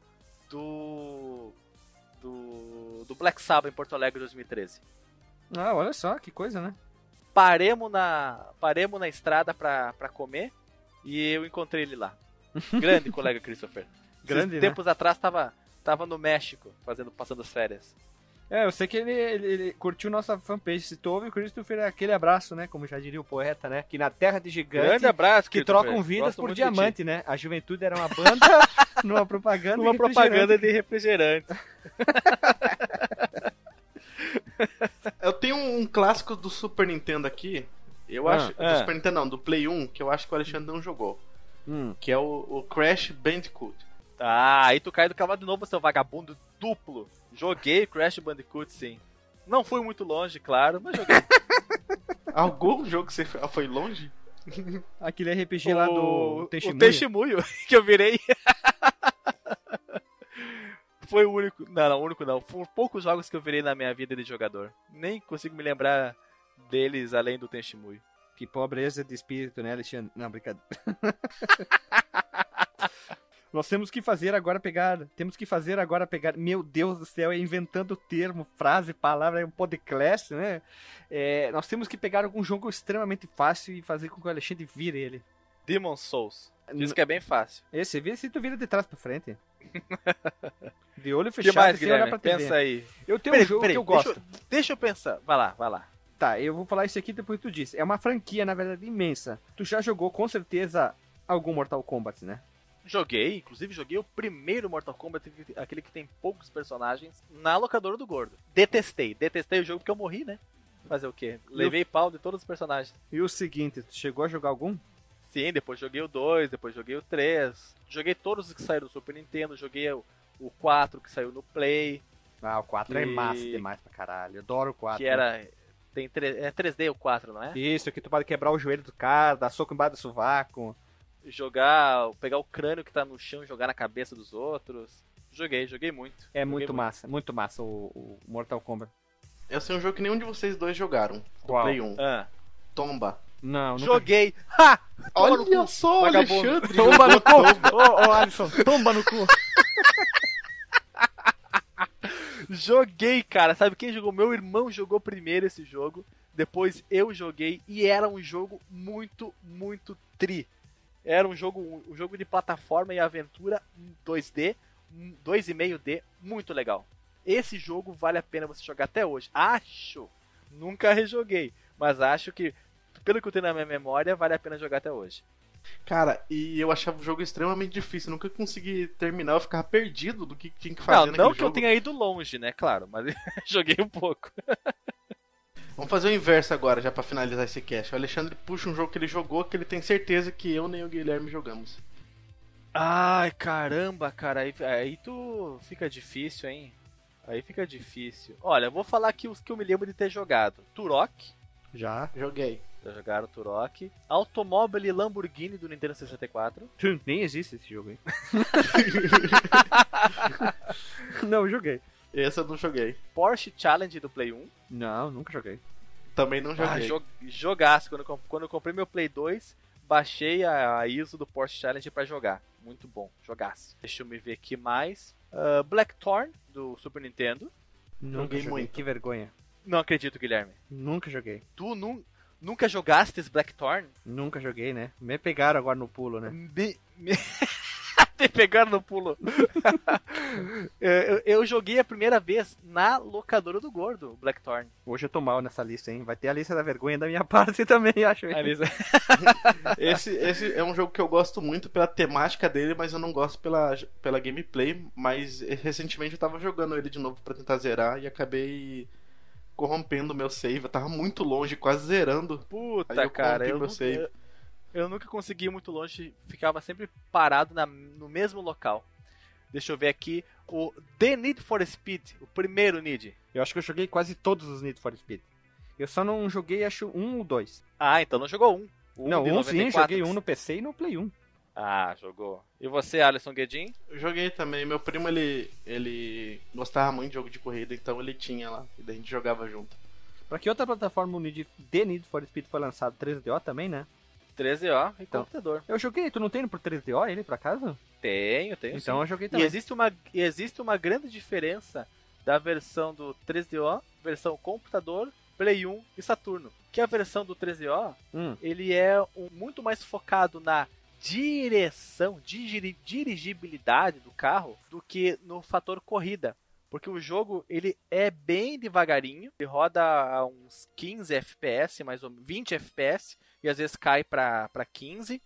do, do do Black Sabbath em Porto Alegre 2013. Ah, olha só, que coisa, né? Paremos na paremos na estrada pra, pra comer e eu encontrei ele lá. Grande colega Christopher. Grande, Esses né? tempos atrás tava tava no México, fazendo passando as férias. É, eu sei que ele, ele, ele curtiu nossa fanpage. Se tu ouve o Christopher, aquele abraço, né? Como já diria o poeta, né? Que na terra de gigante. Grande abraço, que trocam vidas Gosto por diamante, né? A juventude era uma banda numa propaganda. Uma de propaganda de refrigerante. Eu tenho um clássico do Super Nintendo aqui. Eu Ah, acho. ah. Do Super Nintendo não, do Play 1, que eu acho que o Alexandre não jogou. Hum. Que é o, o Crash Bandicoot. Ah, aí tu cai do cavalo de novo, seu vagabundo duplo. Joguei Crash Bandicoot, sim. Não fui muito longe, claro, mas joguei. Algum jogo que você foi longe? Aquele RPG lá do o Testemunho. testemunho que eu virei. Foi o único. Não, não, o único não. Foram poucos jogos que eu virei na minha vida de jogador. Nem consigo me lembrar deles além do testemunho. Que pobreza de espírito, né, Alexandre? Não, brincadeira. Nós temos que fazer agora pegar. Temos que fazer agora pegar. Meu Deus do céu, é inventando termo, frase, palavra, é um podcast, né? É, nós temos que pegar algum jogo extremamente fácil e fazer com que o Alexandre vire ele. Demon Souls. Diz que é bem fácil. Esse, vê se tu vira de trás pra frente. De olho O que fechado mais, sem olhar pra TV. Pensa aí. Eu tenho Peraí, um jogo peraí, que eu deixa gosto. Deixa eu pensar. Vai lá, vai lá. Tá, eu vou falar isso aqui depois que tu disse. É uma franquia, na verdade, imensa. Tu já jogou com certeza algum Mortal Kombat, né? Joguei, inclusive joguei o primeiro Mortal Kombat, aquele que tem poucos personagens, na locadora do gordo. Detestei, detestei o jogo porque eu morri, né? Fazer o quê? Levei pau de todos os personagens. E o seguinte, tu chegou a jogar algum? Sim, depois joguei o 2, depois joguei o 3. Joguei todos os que saíram do Super Nintendo, joguei o, o 4 que saiu no Play, Ah, o 4 é E- massa demais pra caralho. Eu adoro o 4. que era. Tem é 3D o 4, não é? Isso, que tu pode quebrar o joelho do cara, dar soco embaixo do sovaco. Jogar, pegar o crânio que tá no chão e jogar na cabeça dos outros. Joguei, joguei muito. É Joguei muito massa, muito massa o, o Mortal Kombat. Eu sei um jogo que nenhum de vocês dois jogaram. Do Qual? Play 1. Ah, Tomba. Não, nunca... joguei! Ha! Olha cu, só, vagabundo. Alexandre. Tomba no cu! Ô, ô, Alisson, tomba no cu! Joguei, cara. Sabe quem jogou? Meu irmão jogou primeiro esse jogo. Depois eu joguei e era um jogo muito, muito tri. Era um jogo, um jogo de plataforma e aventura 2D, 2,5D, muito legal. Esse jogo vale a pena você jogar até hoje. Acho, nunca rejoguei, mas acho que pelo que eu tenho na minha memória, vale a pena jogar até hoje. Cara, e eu achava o jogo extremamente difícil. Nunca consegui terminar, eu ficava perdido do que tinha que fazer Não, não que eu jogo. tenha ido longe, né? Claro, mas joguei um pouco. Vamos fazer o inverso agora, já pra finalizar esse cast. O Alexandre puxa um jogo que ele jogou que ele tem certeza que eu nem o Guilherme jogamos. Ai, caramba, cara, aí, aí tu fica difícil, hein? Aí fica difícil. Olha, eu vou falar aqui os que eu me lembro de ter jogado. Turok, Já. Joguei. já jogaram Turok. Automóvel Lamborghini do Nintendo 64. Nem existe esse jogo aí. não, joguei. Esse eu não joguei. Porsche Challenge do Play 1. Não, nunca joguei. Também não Ah, joguei. jo jogaço. Quando, eu quando eu comprei meu Play 2, baixei a, a ISO do Porsche Challenge pra jogar. Muito bom, jogaço. Deixa eu me ver aqui mais. Ah, Blackthorn, do Super Nintendo. Nunca Joguei joguei. muito. Que vergonha. Não acredito, Guilherme. Nunca joguei. Tu nun- nunca jogaste esse Blackthorn? Nunca joguei, né? Me pegaram agora no pulo, né? Me, me... Te pegaram no pulo. eu, eu- eu joguei a primeira vez na locadora do Gordo, o Blackthorn. Hoje eu tô mal nessa lista, hein? Vai ter a lista da vergonha da minha parte também, acho. Esse, esse é um jogo que eu gosto muito pela temática dele, mas eu não gosto pela, pela gameplay. Mas recentemente eu tava jogando ele de novo pra tentar zerar e acabei corrompendo o meu save. Eu tava muito longe, quase zerando. Aí Puta, eu cara, eu save. Eu, nunca consegui ir muito longe, ficava sempre parado na- no mesmo local. Deixa eu ver aqui o The Need for Speed, o primeiro Need. Eu acho que eu joguei quase todos os Need for Speed. Eu só não joguei, acho, um ou dois. Ah, então não jogou um. O não, um sim, 94. joguei um no PC e no Play 1. Ah, jogou. E você, Alisson Guedin? Eu joguei também. Meu primo, ele, ele gostava muito de jogo de corrida, então ele tinha lá. E daí a gente jogava junto. Pra que outra plataforma o Need, The Need for Speed foi lançado? 3DO também, né? 13O e Então. computador. Eu joguei, tu não tem por 3DO ele, por acaso? Tenho, tenho Então sim. eu joguei E também. existe uma, e existe uma grande diferença da versão do 3DO, versão computador, Play 1 e Saturno. Que a versão do 3DO, Hum, ele é um- muito mais focado na direção, diri- dirigibilidade do carro do que no fator corrida. Porque o jogo ele é bem devagarinho, ele roda a uns 15 FPS, mais ou menos 20 FPS, e às vezes cai para 15,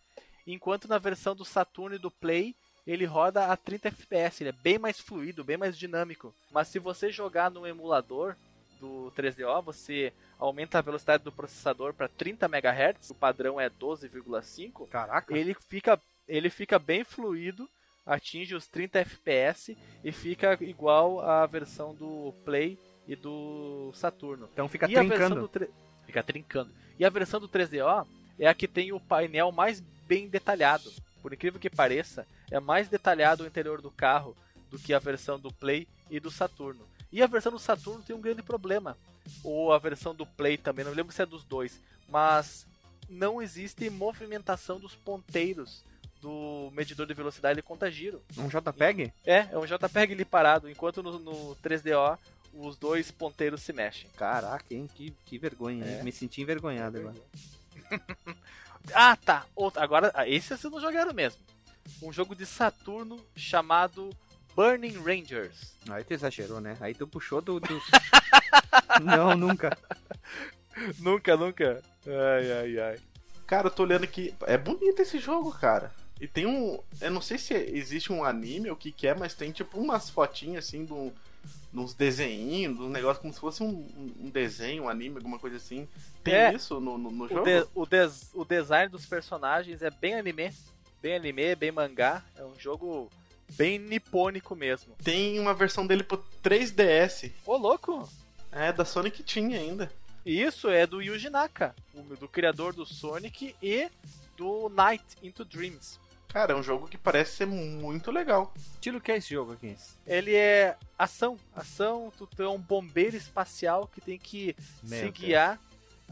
enquanto na versão do Saturno e do Play ele roda a 30 FPS, ele é bem mais fluido, bem mais dinâmico. Mas se você jogar no emulador do 3DO, você aumenta a velocidade do processador para 30 MHz, o padrão é 12,5, caraca. ele fica, ele fica bem fluido, atinge os 30 FPS e fica igual à versão do Play e do Saturno. Então fica e a versão trincando. do fica trincando. E a versão do 3DO é a que tem o painel mais bem detalhado. Por incrível que pareça, é mais detalhado o interior do carro do que a versão do Play e do Saturno. E a versão do Saturno tem um grande problema. Ou a versão do Play também, não lembro se é dos dois, mas não existe movimentação dos ponteiros do medidor de velocidade e conta giro. Um JPEG? É, é um JPEG ali parado, enquanto no, no 3DO os dois ponteiros se mexem. Caraca, hein? Que, que vergonha. É. hein? Me senti envergonhado agora. Ah, tá. Outro, agora, ah, esse vocês não jogaram mesmo. Um jogo de Saturno chamado Burning Rangers. Aí tu exagerou, né? Aí tu puxou do. do... não, nunca. nunca, nunca. Ai, ai, ai. Cara, eu tô olhando aqui. É bonito esse jogo, cara. E tem um. Eu não sei se existe um anime ou o que, que é, mas tem tipo umas fotinhas assim de um- de uns desenhinhos, um negócio como se fosse um, um desenho, um anime, alguma coisa assim. Tem É. isso no, no, no O, jogo? de- o des- o design dos personagens é bem anime. Bem anime, bem mangá. É um jogo bem nipônico mesmo. Tem uma versão dele pro 3DS. Ô, louco! É, da Sonic tinha ainda. Isso é do Yuji Naka, o- do criador do Sonic e do Night into Dreams. Cara, é um jogo que parece ser muito legal. Estilo que é esse jogo aqui? Ele é ação, ação, tu tu é um bombeiro espacial que tem que Meu se Deus. guiar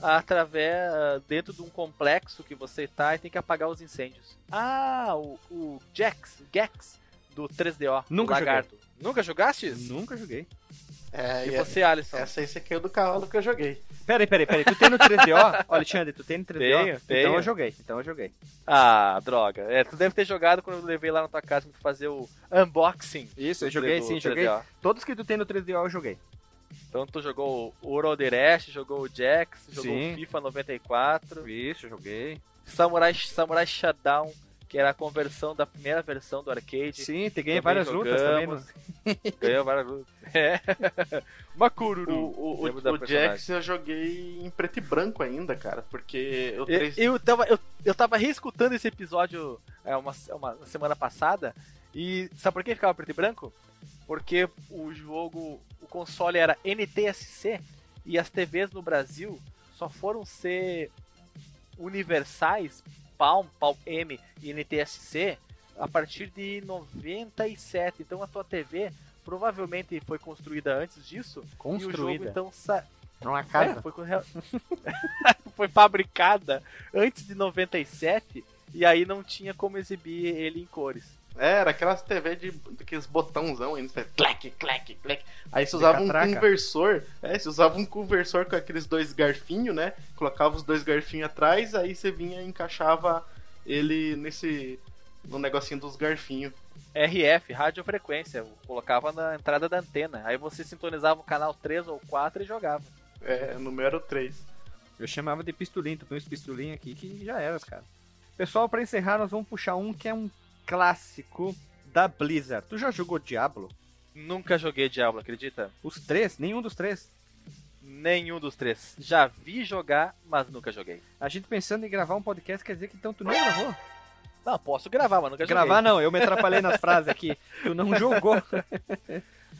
através ah, dentro de um complexo que você tá e tem que apagar os incêndios. Ah, o, o Jax, Gex do 3DO, Nunca lagarto. Nunca jogaste? Nunca joguei. É, E e você, Alisson? essa aí você caiu do cavalo que eu joguei. Peraí, peraí, peraí. Tu tem no 3DO? Ó, Alexandre, tu tem no 3DO? Tenho, tenho. Então eu joguei. Então eu joguei. Ah, droga. É, tu deve ter jogado quando eu levei lá na tua casa pra fazer o unboxing. Isso, eu joguei sim, 3DO. joguei. Todos que tu tem no 3DO eu joguei. Então tu jogou o Roderest, jogou o Jax, jogou Sim. o FIFA 94, Isso, joguei. Samurai, Samurai Shodown, que era a conversão da primeira versão do arcade. Sim, te ganhei várias lutas também. jogamos. no- Ganhou várias lutas. É. O, Macururu. o, o, o personagem. Jax eu joguei em preto e branco ainda, cara. Porque eu Eu, 3 eu, tava, eu, eu tava reescutando esse episódio é, uma, uma semana passada. E sabe por que ficava preto e branco? Porque o jogo, o console era NTSC e as TVs no Brasil só foram ser universais, Palm, Palm M e NTSC a partir de 97. Então a tua TV provavelmente foi construída antes disso. E o Construída. jogo então sa... Numa É, casa. foi, com- foi fabricada antes de 97 e aí não tinha como exibir ele em cores. É, era aquelas TV de aqueles botãozão aí, né? clac, clac, clac. Aí você usava um conversor, é, você usava um conversor com aqueles dois garfinhos, né? Colocava os dois garfinhos atrás, aí você vinha e encaixava ele nesse no negocinho dos garfinhos. RF, radiofrequência, colocava na entrada da antena. Aí você sintonizava o canal 3 ou 4 e jogava. É, número 3. Eu chamava de pistolinho, tu põe os pistolinhos aqui que já era, cara. Pessoal, pra encerrar, nós vamos puxar um que é um clássico da Blizzard. Tu já jogou Diablo? Nunca joguei Diablo, acredita? Os três? Nenhum dos três? Nenhum dos três. Já vi jogar, mas nunca joguei. A gente pensando em gravar um podcast quer dizer que então tu não gravou? Não, posso gravar, mas nunca Gravar joguei. não, eu me atrapalhei nas frases aqui. Tu não jogou.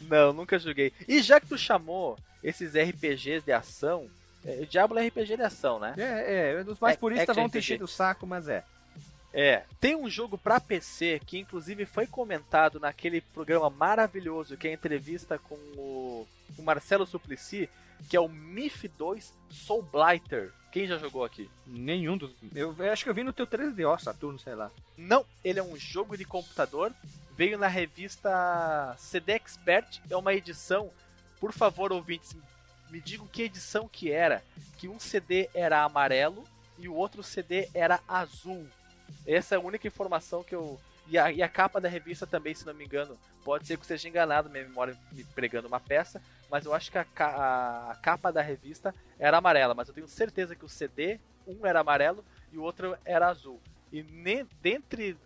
Não, nunca joguei. E já que tu chamou esses RPGs de ação, é, Diablo é RPG de ação, né? É, é, os mais É- puristas vão action ter RPG. enchido o saco, mas é. É. Tem um jogo pra PC que inclusive foi comentado naquele programa maravilhoso que é a entrevista com o, o Marcelo Suplicy, que é o MIF 2 Soul Blighter. Quem já jogou aqui? Nenhum dos. Eu, eu acho que eu vi no teu 3DO, Saturno, sei lá. Não, ele é um jogo de computador. Veio na revista CD Expert. É uma edição. Por favor, ouvintes, me digam que edição que era. Que um CD era amarelo e o outro CD era azul. Essa é a única informação que eu. E a, e a capa da revista também, se não me engano. Pode ser que eu esteja enganado, minha memória me pregando uma peça. Mas eu acho que a, a- a capa da revista era amarela. Mas eu tenho certeza que o CD, um era amarelo e o outro era azul. E ne- dentre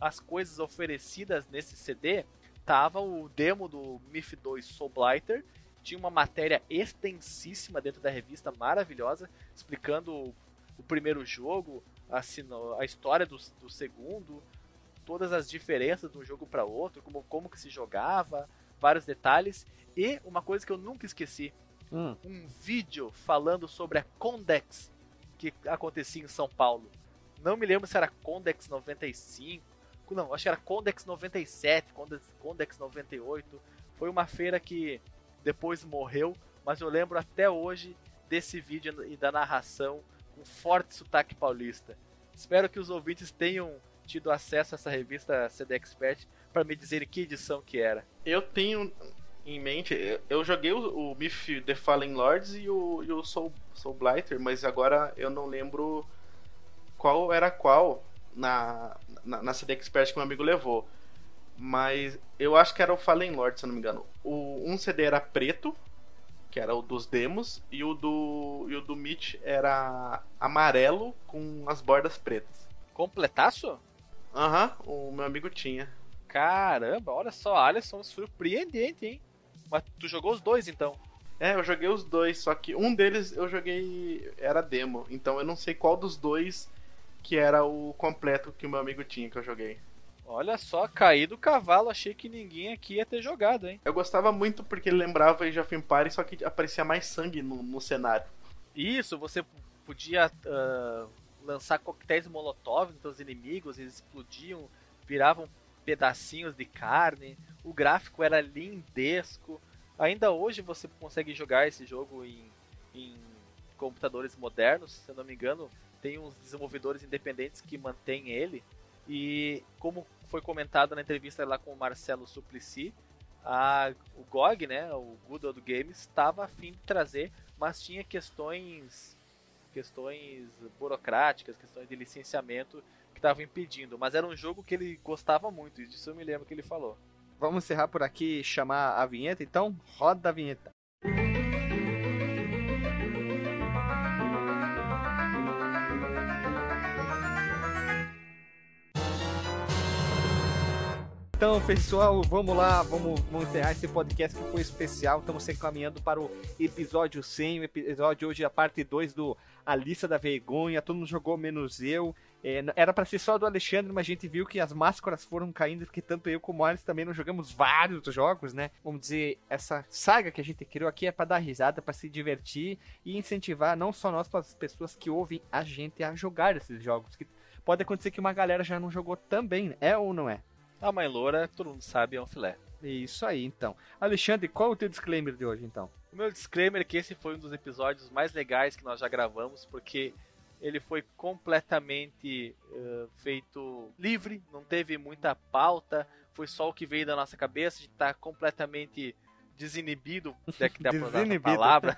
as coisas oferecidas nesse CD, tava o demo do MIF 2 Soul Blighter. Tinha uma matéria extensíssima dentro da revista, maravilhosa, explicando o primeiro jogo, a, história do, do segundo, todas as diferenças de um jogo para outro, como, como que se jogava, vários detalhes. E uma coisa que eu nunca esqueci, Hum. um vídeo falando sobre a Condex que acontecia em São Paulo. Não me lembro se era Condex 95, não, acho que era Condex 97, Condex, Condex 98. Foi uma feira que depois morreu, mas eu lembro até hoje desse vídeo e da narração com forte sotaque paulista. Espero que os ouvintes tenham tido acesso a essa revista CD Expert para me dizerem que edição que era. Eu tenho em mente, eu- eu joguei o, o Myth The Fallen Lords e o, e o Soul, Soul Blighter, mas agora eu não lembro qual era qual na, na, na CD Expert que meu amigo levou. Mas eu acho que era o Fallen Lord, se eu não me engano. O, um CD era preto, que era o dos demos, e o do, e o do Mitch era amarelo com as bordas pretas. Completaço? Aham, o meu amigo tinha. Caramba, olha só, Alisson, surpreendente, hein? Mas tu jogou os dois então? É, eu joguei os dois, só que um deles eu joguei era demo, então eu não sei qual dos dois que era o completo que o meu amigo tinha que eu joguei. Olha só, caí do cavalo, achei que ninguém aqui ia ter jogado, hein? Eu gostava muito porque ele lembrava Age of Empires, só que aparecia mais sangue no, no cenário. Isso, você podia ah, lançar coquetéis molotov nos seus inimigos, eles explodiam, viravam pedacinhos de carne, o gráfico era lindesco. Ainda hoje você consegue jogar esse jogo em, em computadores modernos, se eu não me engano, tem uns desenvolvedores independentes que mantêm ele. E como foi comentado na entrevista lá com o Marcelo Suplicy, a, o GOG, né, o Good Old Games, estava a fim de trazer, mas tinha questões questões burocráticas, questões de licenciamento que estavam impedindo. Mas era um jogo que ele gostava muito, disso eu me lembro que ele falou. Vamos encerrar por aqui chamar a vinheta, então? Roda a vinheta. Então, pessoal, vamos lá, vamos, vamos encerrar esse podcast que foi especial. Estamos se encaminhando para o episódio 100, o episódio hoje, a parte 2 do A Lista da Vergonha. Todo mundo jogou, menos eu. É, era para ser só do Alexandre, mas a gente viu que as máscaras foram caindo, porque tanto eu como o Alice também não jogamos vários jogos, né? Vamos dizer, essa saga que a gente criou aqui é para dar risada, para se divertir e incentivar não só nós, mas as pessoas que ouvem a gente a jogar esses jogos. Que pode acontecer que uma galera já não jogou também, é ou não é? A mãe loura, todo mundo sabe, é um filé. Isso aí, então. Alexandre, qual é o teu disclaimer de hoje, então? O meu disclaimer é que esse foi um dos episódios mais legais que nós já gravamos, porque ele foi completamente uh, feito livre, não teve muita pauta, foi só o que veio da nossa cabeça, a gente tá completamente desinibido, é que dá pra usar essa palavra,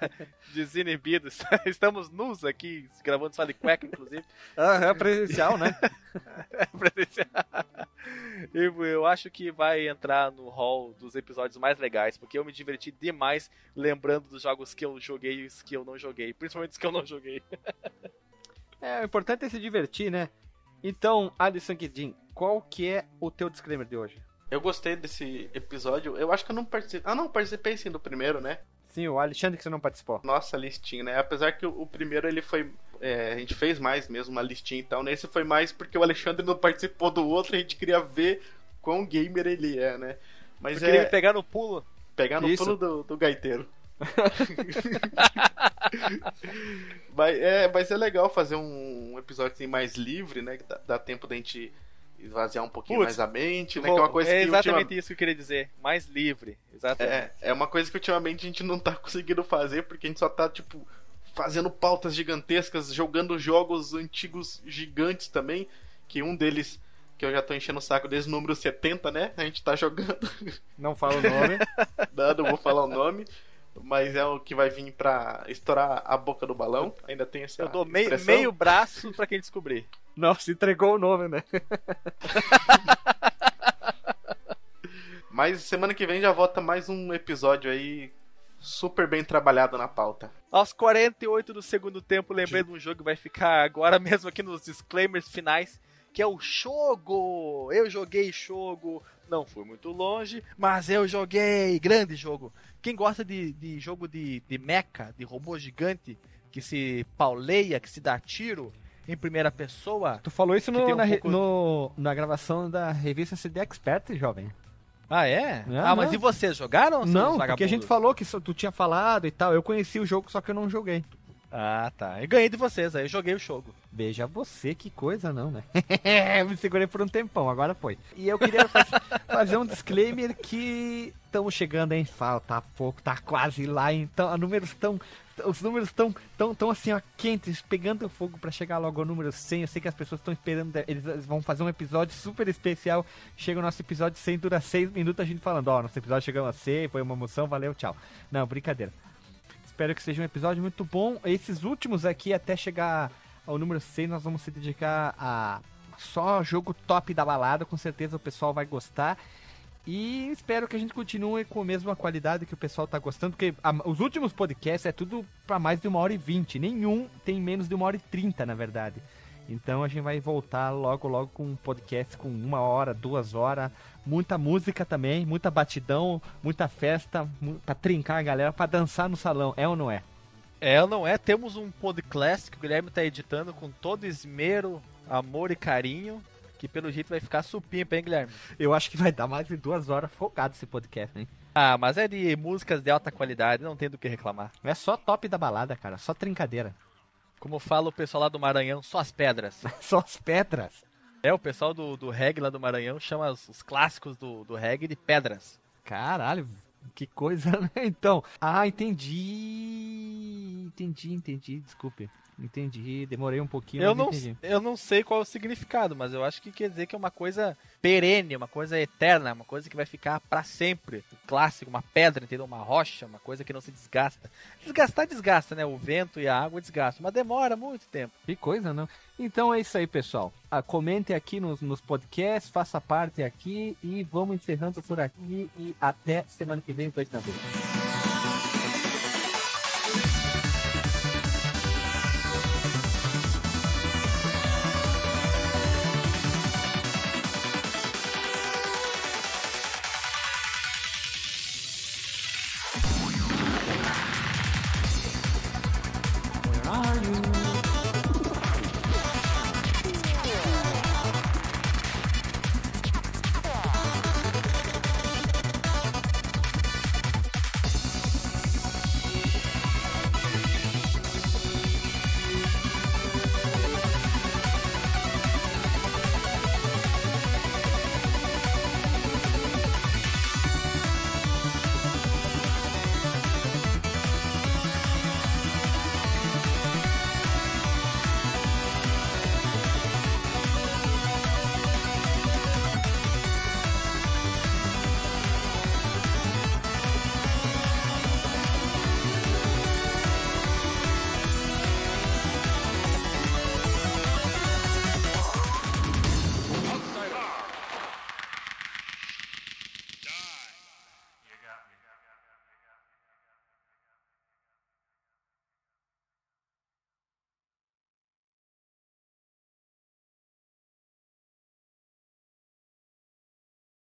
desinibido, estamos nus aqui, gravando só de cueca, inclusive. Ah, é presencial, né? é presencial. Eu, eu acho que vai entrar no hall dos episódios mais legais, porque eu me diverti demais lembrando dos jogos que eu joguei e os que eu não joguei, principalmente os que eu não joguei. É, o importante é se divertir, né? Então, Alisson Guedin, qual que é o teu disclaimer de hoje? Eu gostei desse episódio. Eu acho que eu não participei. Ah, não, participei sim do primeiro, né? Sim, o Alexandre que você não participou. Nossa, listinha, né? Apesar que o, o primeiro ele foi. É, a gente fez mais mesmo uma listinha e tal. Nesse foi mais porque o Alexandre não participou do outro, a gente queria ver quão gamer ele é, né? Mas Eu é. Queria pegar no pulo. Pegar no Isso. pulo do, do gaiteiro. mas, é, mas é legal fazer um episódio assim, mais livre, né? Dá, dá tempo da gente esvaziar um pouquinho Puts, mais a mente, né? Vou, que é, uma coisa é que exatamente isso que eu queria dizer. Mais livre. Exatamente. É, é uma coisa que ultimamente a gente não tá conseguindo fazer, porque a gente só tá, tipo, fazendo pautas gigantescas, jogando jogos antigos gigantes também. Que um deles, que eu já tô enchendo o saco desde o número 70, né? A gente tá jogando. Não fala o nome. não, não vou falar o nome mas é o que vai vir pra estourar a boca do balão. Ainda tem essa. Eu dou meio, meio braço pra quem descobrir. Nossa, entregou o nome, né? mas semana que vem já volta mais um episódio aí super bem trabalhado na pauta. Aos 48 do segundo tempo, lembrei de um jogo que vai ficar agora mesmo aqui nos disclaimers finais, que é o Jogo. Eu joguei Jogo, não fui muito longe, mas eu joguei. Grande jogo. Quem gosta de, de jogo de, de mecha, de robô gigante, que se pauleia, que se dá tiro em primeira pessoa. Tu falou isso no, um na, pouco... no, na gravação da revista CD Expert, jovem. Ah, é? é ah, mas e vocês jogaram? Não, porque a gente falou que tu tinha falado e tal. Eu conheci o jogo, só que eu não joguei. Ah, tá. Eu ganhei de vocês, aí eu joguei o jogo. Veja você, que coisa não, né? Me segurei por um tempão, agora foi. E eu queria faz, fazer um disclaimer que estamos chegando, hein? Falta pouco, tá quase lá, então os números estão os números estão tão, tão assim, ó, quentes, pegando fogo para chegar logo ao número 100. Eu sei que as pessoas estão esperando, eles vão fazer um episódio super especial. Chega o nosso episódio 100, dura 6 minutos a gente falando, ó, nosso episódio chegou a 100, foi uma emoção, valeu, tchau. Não, brincadeira. Espero que seja um episódio muito bom. Esses últimos aqui, até chegar ao número 6, nós vamos se dedicar a só jogo top da balada. Com certeza o pessoal vai gostar. E espero que a gente continue com a mesma qualidade que o pessoal tá gostando, porque a, os últimos podcasts é tudo para mais de uma hora e vinte. Nenhum tem menos de uma hora e trinta, na verdade. Então a gente vai voltar logo, logo com um podcast com uma hora, duas horas, muita música também, muita batidão, muita festa, pra trincar a galera, pra dançar no salão, é ou não é? É ou não é? Temos um podcast que o Guilherme tá editando com todo esmero, amor e carinho, que pelo jeito vai ficar supimpa, hein, Guilherme? Eu acho que vai dar mais de duas horas focado esse podcast, hein? Ah, mas é de músicas de alta qualidade, não tem do que reclamar. É só top da balada, cara, só trincadeira. Como fala o pessoal lá do Maranhão, só as pedras. só as pedras? É, o pessoal do, do reggae lá do Maranhão chama os, os clássicos do, do reggae de pedras. Caralho, que coisa, né? Então, ah, entendi. Entendi, entendi, desculpe. Entendi, demorei um pouquinho, eu não, entendi. Eu não sei qual é o significado, mas eu acho que quer dizer que é uma coisa perene, uma coisa eterna, uma coisa que vai ficar para sempre. Um clássico, uma pedra, entendeu? Uma rocha, uma coisa que não se desgasta. Desgastar desgasta, né? O vento e a água desgastam, mas demora muito tempo. Que coisa, não? Então é isso aí, pessoal. Ah, comente aqui nos, nos podcasts, faça parte aqui e vamos encerrando por aqui e até semana que vem, dois na vez.